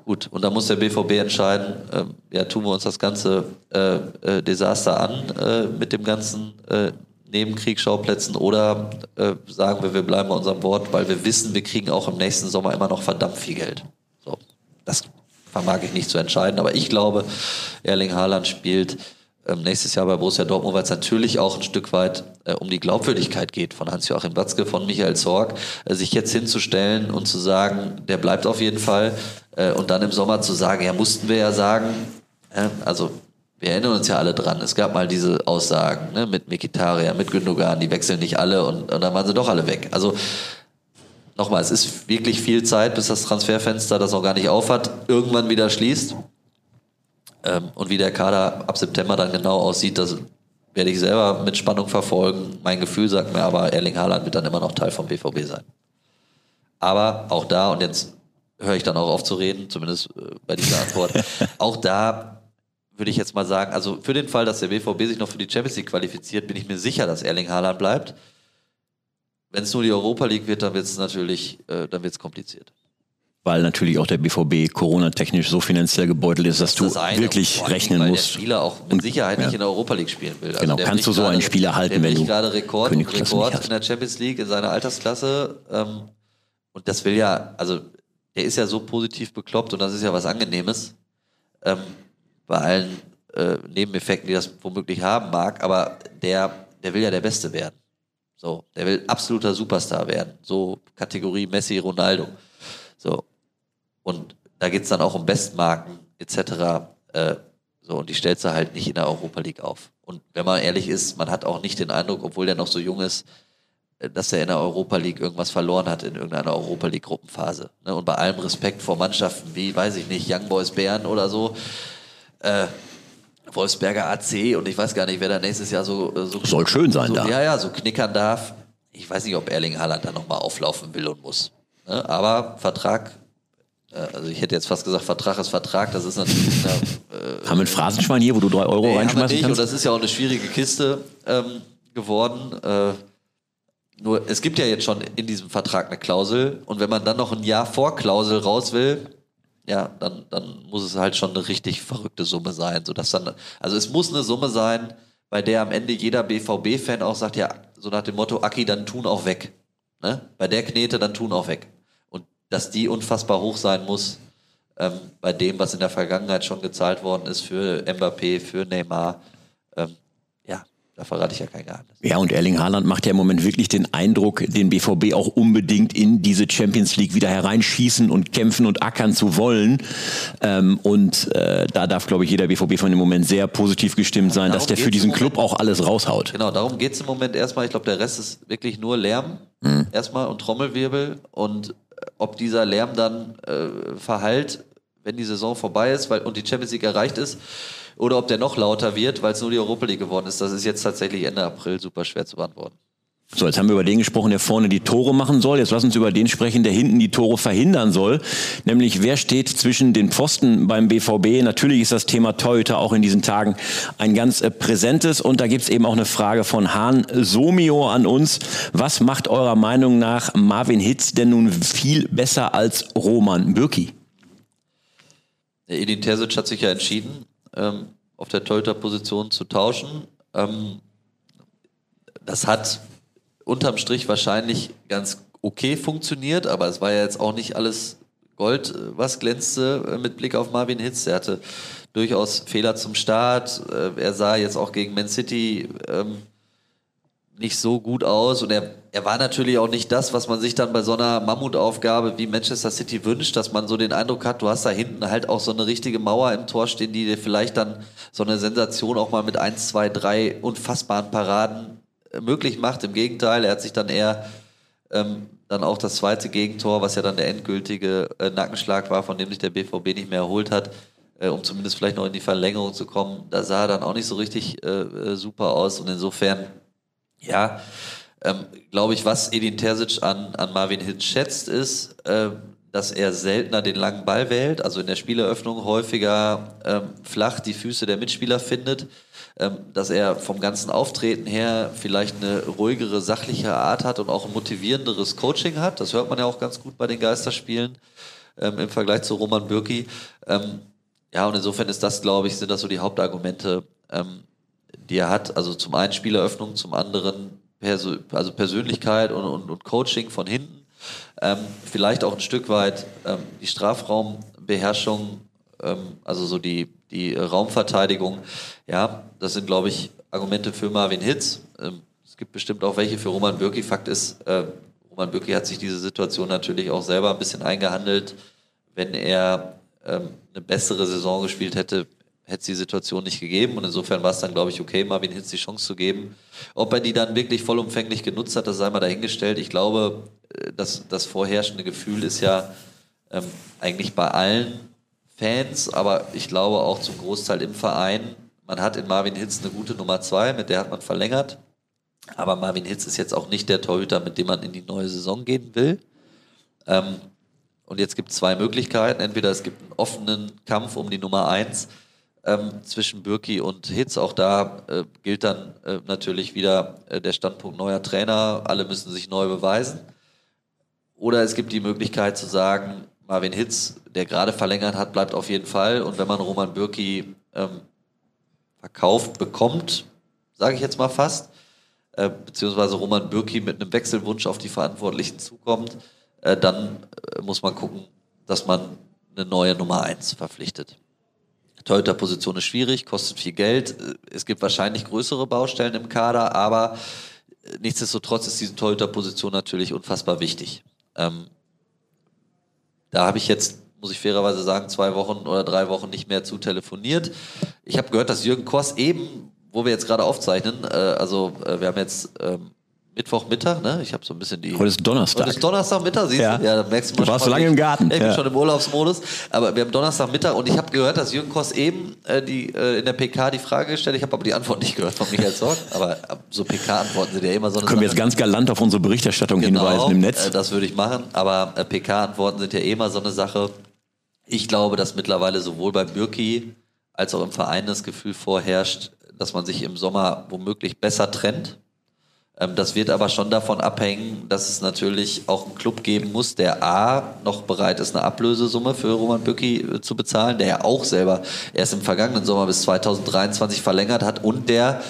Gut, und da muss der BVB entscheiden, äh, ja, tun wir uns das ganze äh, äh, Desaster an äh, mit dem ganzen äh, Nebenkriegsschauplätzen oder äh, sagen wir, wir bleiben bei unserem Wort, weil wir wissen, wir kriegen auch im nächsten Sommer immer noch verdammt viel Geld. So, das vermag ich nicht zu entscheiden, aber ich glaube, Erling Haaland spielt ähm, nächstes Jahr bei Borussia Dortmund, weil es natürlich auch ein Stück weit äh, um die Glaubwürdigkeit geht von Hans-Joachim Watzke, von Michael Zorg, äh, sich jetzt hinzustellen und zu sagen, der bleibt auf jeden Fall äh, und dann im Sommer zu sagen, ja, mussten wir ja sagen, äh, also wir erinnern uns ja alle dran, es gab mal diese Aussagen ne, mit Mikitaria, mit Gündogan, die wechseln nicht alle und, und dann waren sie doch alle weg. Also nochmal, es ist wirklich viel Zeit, bis das Transferfenster, das noch gar nicht aufhat, irgendwann wieder schließt. Ähm, und wie der Kader ab September dann genau aussieht, das werde ich selber mit Spannung verfolgen. Mein Gefühl sagt mir aber, Erling Haaland wird dann immer noch Teil vom BVB sein. Aber auch da, und jetzt höre ich dann auch auf zu reden, zumindest äh, bei dieser Antwort, *laughs* auch da würde ich jetzt mal sagen, also für den Fall, dass der BVB sich noch für die Champions League qualifiziert, bin ich mir sicher, dass Erling Haaland bleibt. Wenn es nur die Europa League wird, dann wird es natürlich, äh, dann wird es kompliziert weil natürlich auch der BVB Corona-technisch so finanziell gebeutelt ist, dass das du eine, wirklich rechnen weil musst. Der Spieler auch mit Sicherheit nicht in der Europa League spielen will. Also genau, kannst du so einen Spieler halten, wenn du gerade Rekord, Rekord in der Champions League in seiner Altersklasse ähm, und das will ja, also der ist ja so positiv bekloppt und das ist ja was Angenehmes ähm, bei allen äh, Nebeneffekten, die das womöglich haben mag, aber der, der will ja der Beste werden. So, der will absoluter Superstar werden. So Kategorie Messi, Ronaldo. So, und da geht es dann auch um Bestmarken etc. Äh, so, und die stellst du halt nicht in der Europa League auf. Und wenn man ehrlich ist, man hat auch nicht den Eindruck, obwohl der noch so jung ist, äh, dass er in der Europa League irgendwas verloren hat in irgendeiner Europa League Gruppenphase. Ne? Und bei allem Respekt vor Mannschaften wie, weiß ich nicht, Young Boys Bern oder so, äh, Wolfsberger AC und ich weiß gar nicht, wer da nächstes Jahr so, äh, so soll schön sein so, da. Ja, ja, so knickern darf. Ich weiß nicht, ob Erling Haaland da nochmal auflaufen will und muss. Ne? Aber Vertrag also ich hätte jetzt fast gesagt, Vertrag ist Vertrag, das ist natürlich... Eine, äh, *laughs* haben wir ein Phrasenschwein hier, wo du drei Euro nee, reinschmeißen nicht, kannst? Und das ist ja auch eine schwierige Kiste ähm, geworden. Äh, nur es gibt ja jetzt schon in diesem Vertrag eine Klausel und wenn man dann noch ein Jahr vor Klausel raus will, ja, dann, dann muss es halt schon eine richtig verrückte Summe sein, sodass dann, also es muss eine Summe sein, bei der am Ende jeder BVB-Fan auch sagt, ja, so nach dem Motto, Aki, dann tun auch weg. Ne? Bei der Knete, dann tun auch weg dass die unfassbar hoch sein muss ähm, bei dem, was in der Vergangenheit schon gezahlt worden ist für Mbappé, für Neymar. Ähm, ja, da verrate ich ja kein Geheimnis. Ja, und Erling Haaland macht ja im Moment wirklich den Eindruck, den BVB auch unbedingt in diese Champions League wieder hereinschießen und kämpfen und ackern zu wollen. Ähm, und äh, da darf, glaube ich, jeder BVB von dem Moment sehr positiv gestimmt sein, ja, dass der für diesen Club auch alles raushaut. Genau, darum geht es im Moment erstmal. Ich glaube, der Rest ist wirklich nur Lärm mhm. erstmal und Trommelwirbel. Und ob dieser Lärm dann äh, verhallt, wenn die Saison vorbei ist weil, und die Champions League erreicht ist, oder ob der noch lauter wird, weil es nur die Europa League geworden ist. Das ist jetzt tatsächlich Ende April super schwer zu beantworten. So, jetzt haben wir über den gesprochen, der vorne die Tore machen soll. Jetzt lass uns über den sprechen, der hinten die Tore verhindern soll. Nämlich, wer steht zwischen den Pfosten beim BVB? Natürlich ist das Thema Torhüter auch in diesen Tagen ein ganz äh, präsentes. Und da gibt's eben auch eine Frage von Hahn Somio an uns. Was macht eurer Meinung nach Marvin Hitz denn nun viel besser als Roman Bürki? Edin Terzic hat sich ja entschieden, ähm, auf der Torhüterposition zu tauschen. Ähm, das hat unterm Strich wahrscheinlich ganz okay funktioniert, aber es war ja jetzt auch nicht alles Gold, was glänzte äh, mit Blick auf Marvin Hitz. Er hatte durchaus Fehler zum Start. Äh, er sah jetzt auch gegen Man City ähm, nicht so gut aus und er, er war natürlich auch nicht das, was man sich dann bei so einer Mammutaufgabe wie Manchester City wünscht, dass man so den Eindruck hat, du hast da hinten halt auch so eine richtige Mauer im Tor stehen, die dir vielleicht dann so eine Sensation auch mal mit eins, zwei, drei unfassbaren Paraden möglich macht. Im Gegenteil, er hat sich dann eher ähm, dann auch das zweite Gegentor, was ja dann der endgültige äh, Nackenschlag war, von dem sich der BVB nicht mehr erholt hat, äh, um zumindest vielleicht noch in die Verlängerung zu kommen, da sah er dann auch nicht so richtig äh, äh super aus. Und insofern, ja, ähm, glaube ich, was Edin Terzic an, an Marvin Hitz schätzt, ist, äh, dass er seltener den langen Ball wählt, also in der Spieleröffnung häufiger ähm, flach die Füße der Mitspieler findet ähm, dass er vom ganzen Auftreten her vielleicht eine ruhigere, sachliche Art hat und auch ein motivierenderes Coaching hat. Das hört man ja auch ganz gut bei den Geisterspielen ähm, im Vergleich zu Roman Bürki. Ähm, ja, und insofern ist das, glaube ich, sind das so die Hauptargumente, ähm, die er hat. Also zum einen Spieleröffnung, zum anderen Perso also Persönlichkeit und, und, und, Coaching von hinten. Ähm, vielleicht auch ein Stück weit ähm, die Strafraumbeherrschung, also so die die Raumverteidigung. Ja, das sind, glaube ich, Argumente für Marvin Hitz. Ähm, es gibt bestimmt auch welche für Roman Bürki. Fakt ist, äh, Roman Bürki hat sich diese Situation natürlich auch selber ein bisschen eingehandelt. Wenn er ähm, eine bessere Saison gespielt hätte, hätte es die Situation nicht gegeben. Und insofern war es dann, glaube ich, okay, Marvin Hitz die Chance zu geben. Ob er die dann wirklich vollumfänglich genutzt hat, das sei mal dahingestellt. Ich glaube, äh, dass das vorherrschende Gefühl ist ja ähm, eigentlich bei allen Fans, aber ich glaube auch zum Großteil im Verein. Man hat in Marvin Hitz eine gute Nummer zwei, mit der hat man verlängert. Aber Marvin Hitz ist jetzt auch nicht der Torhüter, mit dem man in die neue Saison gehen will. Ähm, und jetzt gibt es zwei Möglichkeiten. Entweder es gibt einen offenen Kampf um die Nummer eins ähm, zwischen Bürki und Hitz. Auch da äh, gilt dann äh, natürlich wieder äh, der Standpunkt neuer Trainer. Alle müssen sich neu beweisen. Oder es gibt die Möglichkeit zu sagen, Marvin Hitz, der gerade verlängert hat, bleibt auf jeden Fall. Und wenn man Roman Bürki ähm, verkauft bekommt, sage ich jetzt mal fast, äh, beziehungsweise Roman Bürki mit einem Wechselwunsch auf die Verantwortlichen zukommt, äh, dann äh, muss man gucken, dass man eine neue Nummer eins verpflichtet. Torhüter-Position ist schwierig, kostet viel Geld. Äh, es gibt wahrscheinlich größere Baustellen im Kader, aber äh, nichtsdestotrotz ist diese Torhüter-Position natürlich unfassbar wichtig. Ähm, da habe ich jetzt muss ich fairerweise sagen, zwei Wochen oder drei Wochen nicht mehr zu telefoniert. Ich habe gehört, dass Jürgen Kors eben, wo wir jetzt gerade aufzeichnen, äh, also äh, wir haben jetzt ähm, Mittwochmittag, ne? Ich habe so ein bisschen die. Heute ist Donnerstag. Heute ist Donnerstagmittag, siehst Ja. du? Ja, da merkst du mal Du warst mal, lange im ich- Garten. Ja, ich bin Ja. schon im Urlaubsmodus. Aber wir haben Donnerstagmittag und ich habe gehört, dass Jürgen Kors eben äh, die, äh, in der PK die Frage gestellt Ich habe aber die Antwort nicht gehört von Michael Zorg. Aber äh, so PK-Antworten sind ja immer so eine Können wir Sache. jetzt ganz galant auf unsere Berichterstattung hinweisen im Netz? Äh, das würde ich machen, aber äh, PK-Antworten sind ja immer so eine Sache. Ich glaube, dass mittlerweile sowohl bei Bürki als auch im Verein das Gefühl vorherrscht, dass man sich im Sommer womöglich besser trennt. Ähm, das wird aber schon davon abhängen, dass es natürlich auch einen Club geben muss, der A, noch bereit ist, eine Ablösesumme für Roman Bürki äh, zu bezahlen, der ja auch selber erst im vergangenen Sommer bis 2023 verlängert hat und der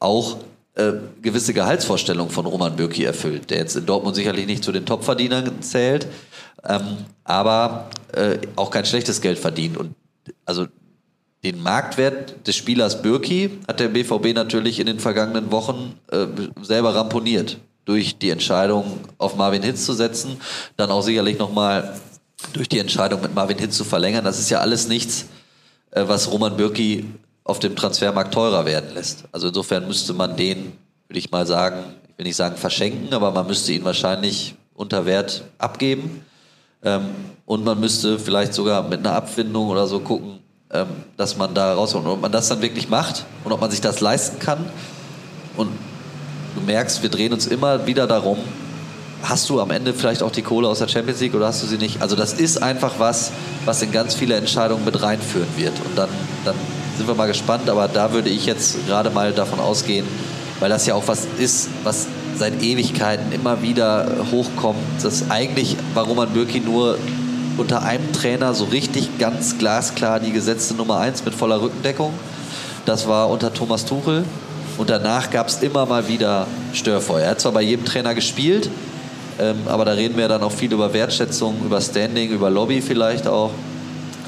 auch äh, gewisse Gehaltsvorstellungen von Roman Bürki erfüllt, der jetzt in Dortmund sicherlich nicht zu den Topverdienern zählt, ähm, aber äh, auch kein schlechtes Geld verdient. Und also den Marktwert des Spielers Bürki hat der BVB natürlich in den vergangenen Wochen äh, selber ramponiert. Durch die Entscheidung, auf Marvin Hitz zu setzen, dann auch sicherlich nochmal durch die Entscheidung, mit Marvin Hitz zu verlängern. Das ist ja alles nichts, äh, was Roman Bürki auf dem Transfermarkt teurer werden lässt. Also insofern müsste man den, würde ich mal sagen, ich will nicht sagen verschenken, aber man müsste ihn wahrscheinlich unter Wert abgeben. Ähm, und man müsste vielleicht sogar mit einer Abfindung oder so gucken, ähm, dass man da rauskommt. Und ob man das dann wirklich macht und ob man sich das leisten kann. Und du merkst, wir drehen uns immer wieder darum, hast du am Ende vielleicht auch die Kohle aus der Champions League oder hast du sie nicht? Also das ist einfach was, was in ganz viele Entscheidungen mit reinführen wird. Und dann, dann sind wir mal gespannt, aber da würde ich jetzt gerade mal davon ausgehen, weil das ja auch was ist, was seit Ewigkeiten immer wieder hochkommt, dass eigentlich war Roman Bürki nur unter einem Trainer so richtig ganz glasklar die gesetzte Nummer eins mit voller Rückendeckung. Das war unter Thomas Tuchel. Und danach gab es immer mal wieder Störfeuer. Er hat zwar bei jedem Trainer gespielt, ähm, aber da reden wir dann auch viel über Wertschätzung, über Standing, über Lobby vielleicht auch.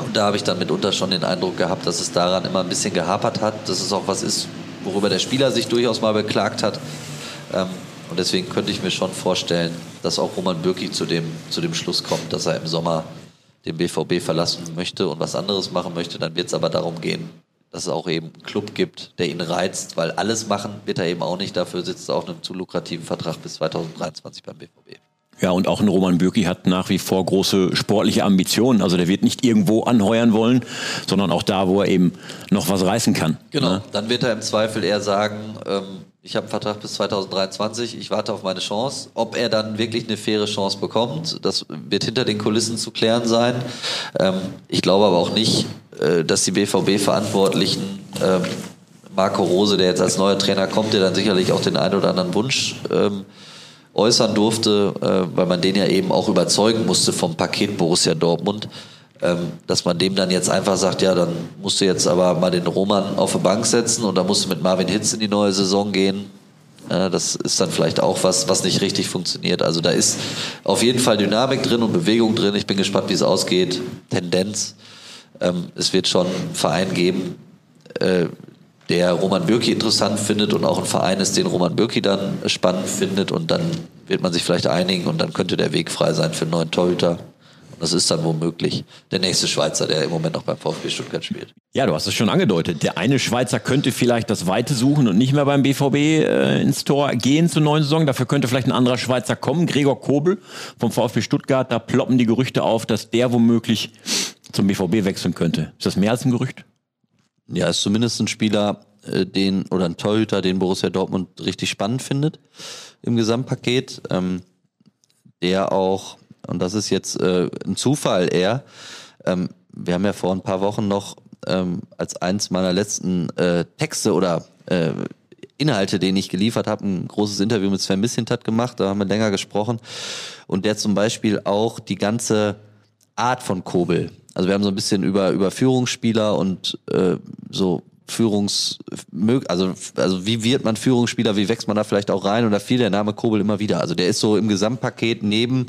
Und da habe ich dann mitunter schon den Eindruck gehabt, dass es daran immer ein bisschen gehapert hat, dass es auch was ist, worüber der Spieler sich durchaus mal beklagt hat. Ähm, und deswegen könnte ich mir schon vorstellen, dass auch Roman Bürki zu dem, zu dem Schluss kommt, dass er im Sommer den BVB verlassen möchte und was anderes machen möchte. Dann wird es aber darum gehen, dass es auch eben einen Club gibt, der ihn reizt, weil alles machen wird er eben auch nicht. Dafür sitzt er auf einem zu lukrativen Vertrag bis 2023 beim BVB. Ja, und auch ein Roman Bürki hat nach wie vor große sportliche Ambitionen. Also der wird nicht irgendwo anheuern wollen, sondern auch da, wo er eben noch was reißen kann. Genau, Ne? dann wird er im Zweifel eher sagen, ähm, ich habe einen Vertrag bis 2023, ich warte auf meine Chance. Ob er dann wirklich eine faire Chance bekommt, das wird hinter den Kulissen zu klären sein. Ähm, ich glaube aber auch nicht, äh, dass die BVB-Verantwortlichen ähm, Marco Rose, der jetzt als neuer Trainer kommt, der dann sicherlich auch den einen oder anderen Wunsch ähm, äußern durfte, äh, weil man den ja eben auch überzeugen musste vom Paket Borussia Dortmund, dass man dem dann jetzt einfach sagt, ja, dann musst du jetzt aber mal den Roman auf die Bank setzen und dann musst du mit Marvin Hitz in die neue Saison gehen. Äh, das ist dann vielleicht auch was, was nicht richtig funktioniert. Also da ist auf jeden Fall Dynamik drin und Bewegung drin. Ich bin gespannt, wie es ausgeht. Tendenz. Ähm, es wird schon einen Verein geben, äh, der Roman Bürki interessant findet und auch ein Verein ist, den Roman Bürki dann spannend findet und dann wird man sich vielleicht einigen und dann könnte der Weg frei sein für einen neuen Torhüter. Das ist dann womöglich der nächste Schweizer, der im Moment noch beim VfB Stuttgart spielt. Ja, du hast es schon angedeutet. Der eine Schweizer könnte vielleicht das Weite suchen und nicht mehr beim BVB äh, ins Tor gehen zur neuen Saison. Dafür könnte vielleicht ein anderer Schweizer kommen, Gregor Kobel vom VfB Stuttgart. Da ploppen die Gerüchte auf, dass der womöglich zum BVB wechseln könnte. Ist das mehr als ein Gerücht? Ja, ist zumindest ein Spieler, äh, den oder ein Torhüter, den Borussia Dortmund richtig spannend findet im Gesamtpaket, ähm, der auch, und das ist jetzt äh, ein Zufall eher, ähm, wir haben ja vor ein paar Wochen noch ähm, als eins meiner letzten äh, Texte oder äh, Inhalte, den ich geliefert habe, ein großes Interview mit Sven Missintat gemacht, da haben wir länger gesprochen und der zum Beispiel auch die ganze Art von Kobel. Also wir haben so ein bisschen über, über Führungsspieler und äh, so Führungs, also, also wie wird man Führungsspieler, wie wächst man da vielleicht auch rein und da fiel der Name Kobel immer wieder. Also der ist so im Gesamtpaket neben,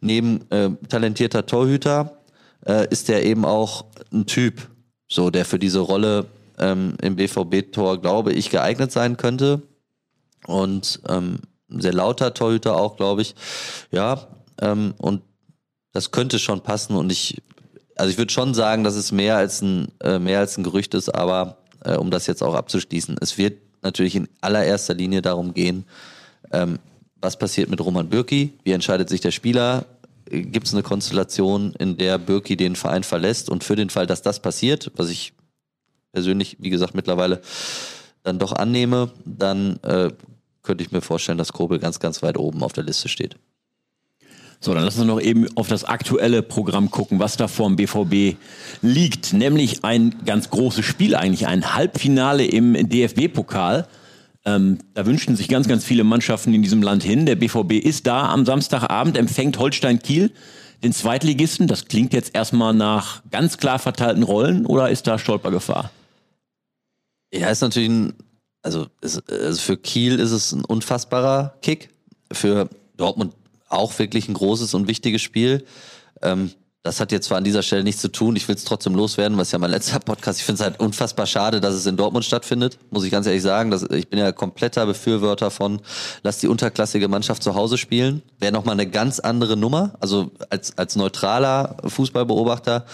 neben äh, talentierter Torhüter, äh, ist der eben auch ein Typ, so der für diese Rolle ähm, im BVB-Tor, glaube ich, geeignet sein könnte. Und ähm, sehr lauter Torhüter auch, glaube ich. Ja, ähm, und das könnte schon passen und ich also ich würde schon sagen, dass es mehr als ein, äh, mehr als ein Gerücht ist, aber äh, um das jetzt auch abzuschließen, es wird natürlich in allererster Linie darum gehen, ähm, was passiert mit Roman Bürki, wie entscheidet sich der Spieler, gibt es eine Konstellation, in der Bürki den Verein verlässt und für den Fall, dass das passiert, was ich persönlich, wie gesagt, mittlerweile dann doch annehme, dann äh, könnte ich mir vorstellen, dass Kobel ganz, ganz weit oben auf der Liste steht. So, dann lassen wir noch eben auf das aktuelle Programm gucken, was da vor dem BVB liegt. Nämlich ein ganz großes Spiel eigentlich, ein Halbfinale im DFB-Pokal. Ähm, da wünschen sich ganz, ganz viele Mannschaften in diesem Land hin. Der BVB ist da am Samstagabend, empfängt Holstein Kiel, den Zweitligisten. Das klingt jetzt erstmal nach ganz klar verteilten Rollen oder ist da Stolpergefahr? Ja, ist natürlich ein, also, ist, also für Kiel ist es ein unfassbarer Kick. Für Dortmund auch wirklich ein großes und wichtiges Spiel. Ähm, das hat jetzt zwar an dieser Stelle nichts zu tun, ich will es trotzdem loswerden, was ja mein letzter Podcast, ich finde es halt unfassbar schade, dass es in Dortmund stattfindet, muss ich ganz ehrlich sagen. Das, ich bin ja kompletter Befürworter von, lass die unterklassige Mannschaft zu Hause spielen. Wäre nochmal eine ganz andere Nummer, also als, als neutraler Fußballbeobachter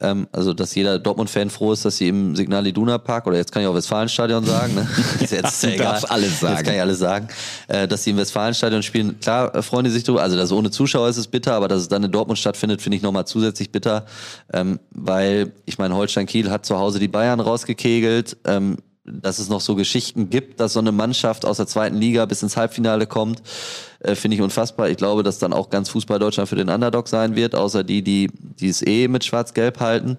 ähm, also, dass jeder Dortmund-Fan froh ist, dass sie im Signal Iduna Park oder jetzt kann ich auch Westfalenstadion sagen, ne? jetzt *laughs* ist ja darfst alles sagen. Jetzt kann ich alles sagen, äh, dass sie im Westfalenstadion spielen. Klar, äh, freuen die sich drüber. Also, dass ohne Zuschauer ist es bitter, aber dass es dann in Dortmund stattfindet, finde ich nochmal zusätzlich bitter, ähm, weil ich meine, Holstein Kiel hat zu Hause die Bayern rausgekegelt. Ähm, dass es noch so Geschichten gibt, dass so eine Mannschaft aus der zweiten Liga bis ins Halbfinale kommt, äh, finde ich unfassbar. Ich glaube, dass dann auch ganz Fußball Deutschland für den Underdog sein wird, außer die, die, die es eh mit Schwarz-Gelb halten.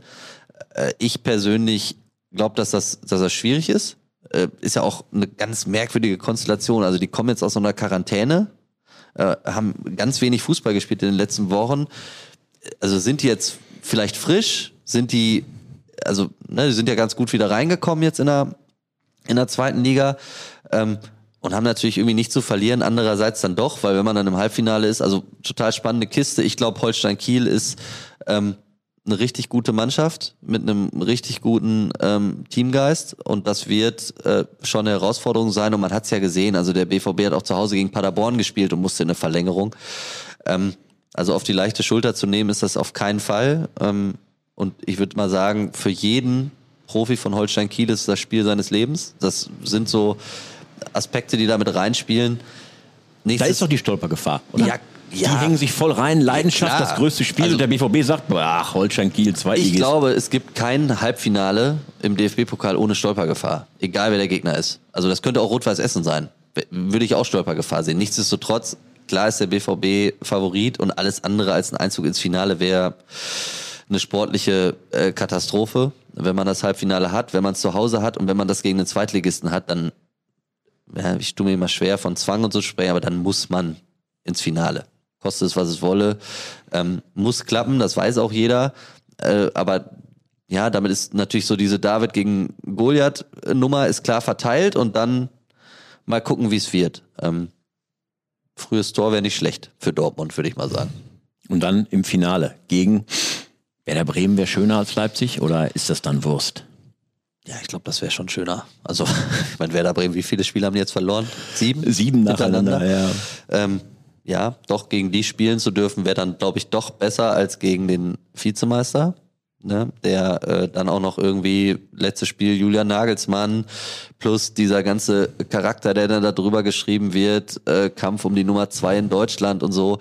Äh, ich persönlich glaube, dass das, dass das schwierig ist. Äh, ist ja auch eine ganz merkwürdige Konstellation. Also die kommen jetzt aus so einer Quarantäne, äh, haben ganz wenig Fußball gespielt in den letzten Wochen. Also sind die jetzt vielleicht frisch? Sind die also ne, die sind ja ganz gut wieder reingekommen jetzt in der in der zweiten Liga. Ähm, und haben natürlich irgendwie nicht zu verlieren. Andererseits dann doch, weil wenn man dann im Halbfinale ist, also total spannende Kiste. Ich glaube, Holstein Kiel ist ähm, eine richtig gute Mannschaft mit einem richtig guten ähm, Teamgeist und das wird äh, schon eine Herausforderung sein und man hat es ja gesehen, also der BVB hat auch zu Hause gegen Paderborn gespielt und musste in eine Verlängerung. Ähm, also auf die leichte Schulter zu nehmen ist das auf keinen Fall ähm, und ich würde mal sagen, für jeden Profi von Holstein Kiel ist das Spiel seines Lebens. Das sind so Aspekte, die damit reinspielen. Nächstes da ist doch die Stolpergefahr, oder? Ja, ja. Die hängen sich voll rein, Leidenschaft, ja, das größte Spiel also, und der BVB sagt, ach, Holstein Kiel, zwei Ich glaube, es gibt kein Halbfinale im DFB-Pokal ohne Stolpergefahr, egal wer der Gegner ist. Also das könnte auch Rot-Weiß Essen sein. Würde ich auch Stolpergefahr sehen. Nichtsdestotrotz, klar ist der BVB Favorit und alles andere als ein Einzug ins Finale wäre eine sportliche äh, Katastrophe, wenn man das Halbfinale hat, wenn man es zu Hause hat und wenn man das gegen den Zweitligisten hat, dann, ja, ich tue mir immer schwer von Zwang und so sprechen, aber dann muss man ins Finale. Kostet es, was es wolle. Ähm, muss klappen, das weiß auch jeder. Äh, aber ja, damit ist natürlich so diese David gegen Goliath-Nummer ist klar verteilt und dann mal gucken, wie es wird. Ähm, frühes Tor wäre nicht schlecht für Dortmund, würde ich mal sagen. Und dann im Finale gegen Werder Bremen wäre schöner als Leipzig oder ist das dann Wurst? Ja, ich glaube, das wäre schon schöner. Also, *laughs* ich meine, Werder Bremen, wie viele Spiele haben die jetzt verloren? Sieben? Sieben nacheinander, ja. Ähm, ja, doch gegen die spielen zu dürfen, wäre dann, glaube ich, doch besser als gegen den Vizemeister. Ne, der äh, dann auch noch irgendwie letztes Spiel Julian Nagelsmann plus dieser ganze Charakter, der dann da drüber geschrieben wird, äh, Kampf um die Nummer zwei in Deutschland und so.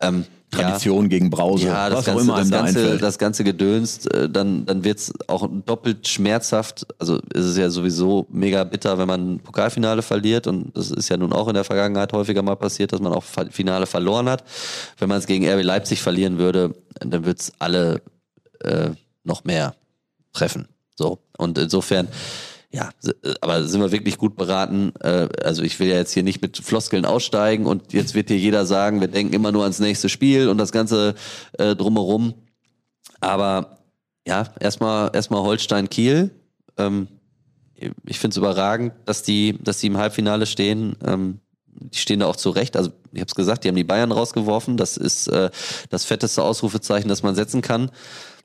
Ähm, Tradition ja. gegen Brause, ja, das was ganze, auch immer das ganze, da. Das ganze Gedönst, äh, dann, dann wird's auch doppelt schmerzhaft. Also ist es ja sowieso mega bitter, wenn man ein Pokalfinale verliert. Und das ist ja nun auch in der Vergangenheit häufiger mal passiert, dass man auch Finale verloren hat. Wenn man es gegen RB Leipzig verlieren würde, dann wird's alle äh, noch mehr treffen. So. Und insofern ja, äh, aber sind wir wirklich gut beraten. Äh, also ich will ja jetzt hier nicht mit Floskeln aussteigen und jetzt wird hier jeder sagen, wir denken immer nur ans nächste Spiel und das Ganze äh, drumherum. Aber ja, erstmal erstmal Holstein Kiel. Ähm, ich finde es überragend, dass die, dass die im Halbfinale stehen. Ähm, die stehen da auch zurecht. Also ich habe es gesagt, die haben die Bayern rausgeworfen. Das ist äh, das fetteste Ausrufezeichen, das man setzen kann.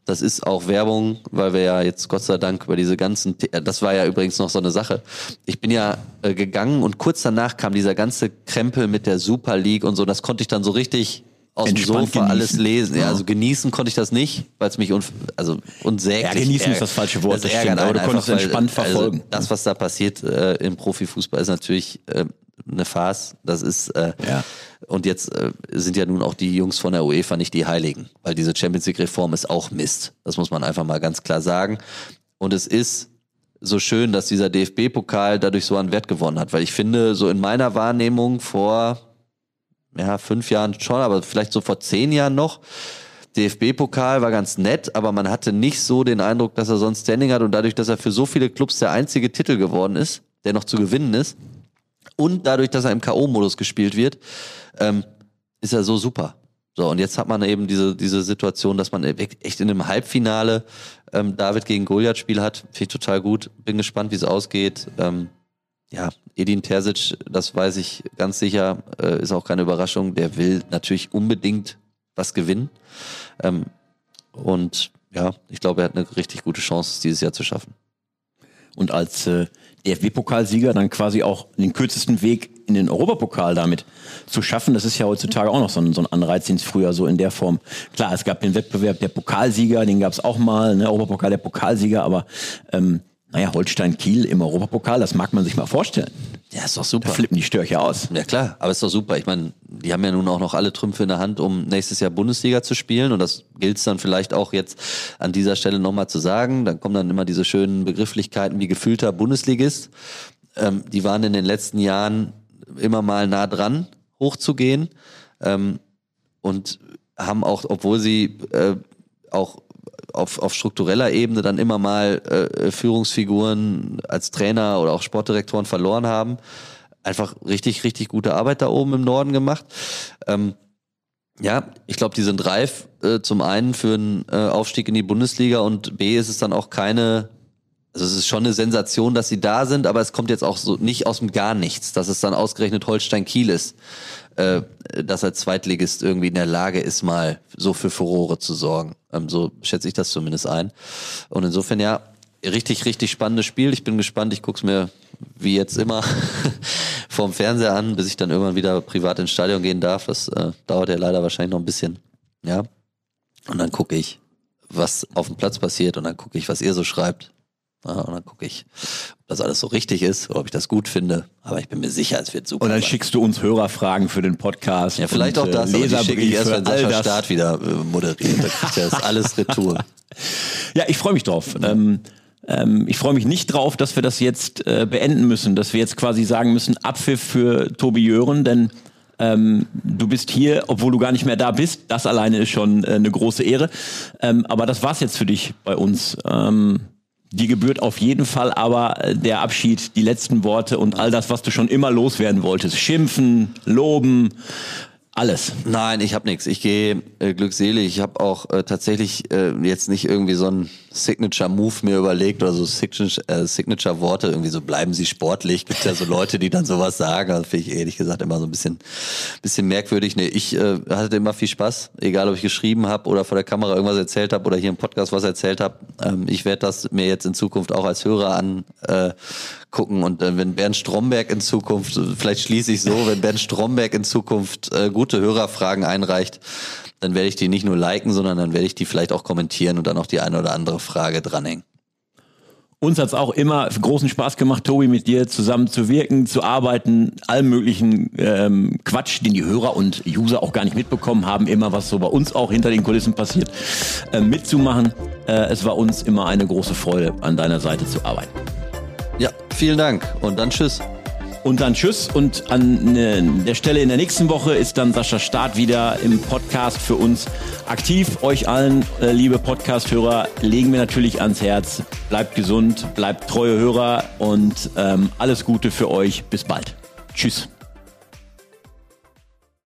Das ist auch Werbung, weil wir ja jetzt Gott sei Dank über diese ganzen, äh, das war ja übrigens noch so eine Sache. Ich bin ja äh, gegangen und kurz danach kam dieser ganze Krempel mit der Super League und so. Das konnte ich dann so richtig aus dem Entspannt Sofa alles genießen. lesen. Ja, Ja. also genießen konnte ich das nicht, weil es mich un also unsäglich Ja, genießen ist das falsche Wort, das stimmt, aber du konntest entspannt verfolgen. Also das, was da passiert äh, im Profifußball, ist natürlich äh, eine Farce. Das ist äh, Ja. und jetzt äh, sind ja nun auch die Jungs von der UEFA nicht die Heiligen, weil diese Champions League Reform ist auch Mist. Das muss man einfach mal ganz klar sagen. Und es ist so schön, dass dieser DFB-Pokal dadurch so an Wert gewonnen hat, weil ich finde, so in meiner Wahrnehmung vor ja, fünf Jahren schon, aber vielleicht so vor zehn Jahren noch. DFB-Pokal war ganz nett, aber man hatte nicht so den Eindruck, dass er sonst Standing hat und dadurch, dass er für so viele Clubs der einzige Titel geworden ist, der noch zu gewinnen ist und dadurch, dass er im K.O.-Modus gespielt wird, ähm, ist er so super. So, und jetzt hat man eben diese, diese Situation, dass man echt in einem Halbfinale ähm, David gegen Goliath-Spiel hat. Finde ich total gut. Bin gespannt, wie es ausgeht. Ähm, ja, Edin Terzic, das weiß ich ganz sicher, äh, ist auch keine Überraschung. Der will natürlich unbedingt was gewinnen. Ähm, und ja, ich glaube, er hat eine richtig gute Chance, es dieses Jahr zu schaffen. Und als äh, DFB-Pokalsieger dann quasi auch den kürzesten Weg in den Europapokal damit zu schaffen. Das ist ja heutzutage auch noch so ein, so ein Anreiz, den es früher so in der Form. Klar, es gab den Wettbewerb der Pokalsieger, den gab es auch mal, ne, Europapokal der Pokalsieger, aber ähm, naja, Holstein-Kiel im Europapokal, das mag man sich mal vorstellen. Ja, ist doch Da super. flippen die Störche aus. Ja klar, aber ist doch super. Ich meine, die haben ja nun auch noch alle Trümpfe in der Hand, um nächstes Jahr Bundesliga zu spielen. Und das gilt es dann vielleicht auch jetzt an dieser Stelle nochmal zu sagen. Dann kommen dann immer diese schönen Begrifflichkeiten wie gefühlter Bundesligist. Ähm, die waren in den letzten Jahren immer mal nah dran, hochzugehen. Ähm, und haben auch, obwohl sie äh, auch auf, auf struktureller Ebene dann immer mal äh, Führungsfiguren als Trainer oder auch Sportdirektoren verloren haben, einfach richtig, richtig gute Arbeit da oben im Norden gemacht. Ähm, ja, ich glaube, die sind reif, äh, zum einen für einen äh, Aufstieg in die Bundesliga und B ist es dann auch keine, also es ist schon eine Sensation, dass sie da sind, aber es kommt jetzt auch so nicht aus dem Gar nichts, dass es dann ausgerechnet Holstein Kiel ist, äh, dass er Zweitligist irgendwie in der Lage ist, mal so für Furore zu sorgen. Ähm, so schätze ich das zumindest ein. Und insofern ja, richtig, richtig spannendes Spiel. Ich bin gespannt, ich guck's mir wie jetzt immer *laughs* vorm Fernseher an, bis ich dann irgendwann wieder privat ins Stadion gehen darf. Das äh, dauert ja leider wahrscheinlich noch ein bisschen. Ja. Und dann gucke ich, was auf dem Platz passiert und dann gucke ich, was ihr so schreibt. Ja, und dann gucke ich, das alles so richtig ist oder ob ich das gut finde. Aber ich bin mir sicher, es wird super. Und dann sein. schickst du uns Hörerfragen für den Podcast. ja, vielleicht und, auch das, äh, die schicke ich erst, wenn Leserbriefe, Sascha das. Staat wieder äh, moderiert. Da kriegt er das alles retour. *laughs* Ja, ich freue mich drauf. Ähm, ähm, ich freue mich nicht drauf, dass wir das jetzt äh, beenden müssen, dass wir jetzt quasi sagen müssen, Abpfiff für Tobi Jören, denn ähm, du bist hier, obwohl du gar nicht mehr da bist. Das alleine ist schon äh, eine große Ehre. Ähm, aber das war's jetzt für dich bei uns. Ähm, die gebührt auf jeden Fall aber äh, der Abschied, die letzten Worte und all das, was du schon immer loswerden wolltest. Schimpfen, loben, alles. Nein, ich habe nichts. Ich gehe äh, glückselig. Ich habe auch äh, tatsächlich äh, jetzt nicht irgendwie so ein Signature-Move mir überlegt oder so Signature- äh, Signature-Worte, irgendwie so bleiben Sie sportlich. Gibt ja so Leute, die dann sowas sagen. Das finde ich ehrlich gesagt immer so ein bisschen, bisschen merkwürdig. Nee, ich äh, hatte immer viel Spaß, egal ob ich geschrieben habe oder vor der Kamera irgendwas erzählt habe oder hier im Podcast was erzählt habe. Ähm, ich werde das mir jetzt in Zukunft auch als Hörer an äh, und äh, wenn Bernd Stromberg in Zukunft, vielleicht schließe ich so, wenn Bernd Stromberg in Zukunft äh, gute Hörerfragen einreicht, dann werde ich die nicht nur liken, sondern dann werde ich die vielleicht auch kommentieren und dann auch die eine oder andere Frage dranhängen. Uns hat's auch immer großen Spaß gemacht, Tobi, mit dir zusammen zu wirken, zu arbeiten, allem möglichen ähm, Quatsch, den die Hörer und User auch gar nicht mitbekommen haben, immer was so bei uns auch hinter den Kulissen passiert, äh, mitzumachen. Äh, es war uns immer eine große Freude, an deiner Seite zu arbeiten. Ja, vielen Dank und dann tschüss. Und dann Tschüss und an äh, der Stelle in der nächsten Woche ist dann Sascha Staat wieder im Podcast für uns aktiv. Euch allen, äh, liebe Podcast-Hörer, legen wir natürlich ans Herz. Bleibt gesund, bleibt treue Hörer und ähm, alles Gute für euch. Bis bald. Tschüss.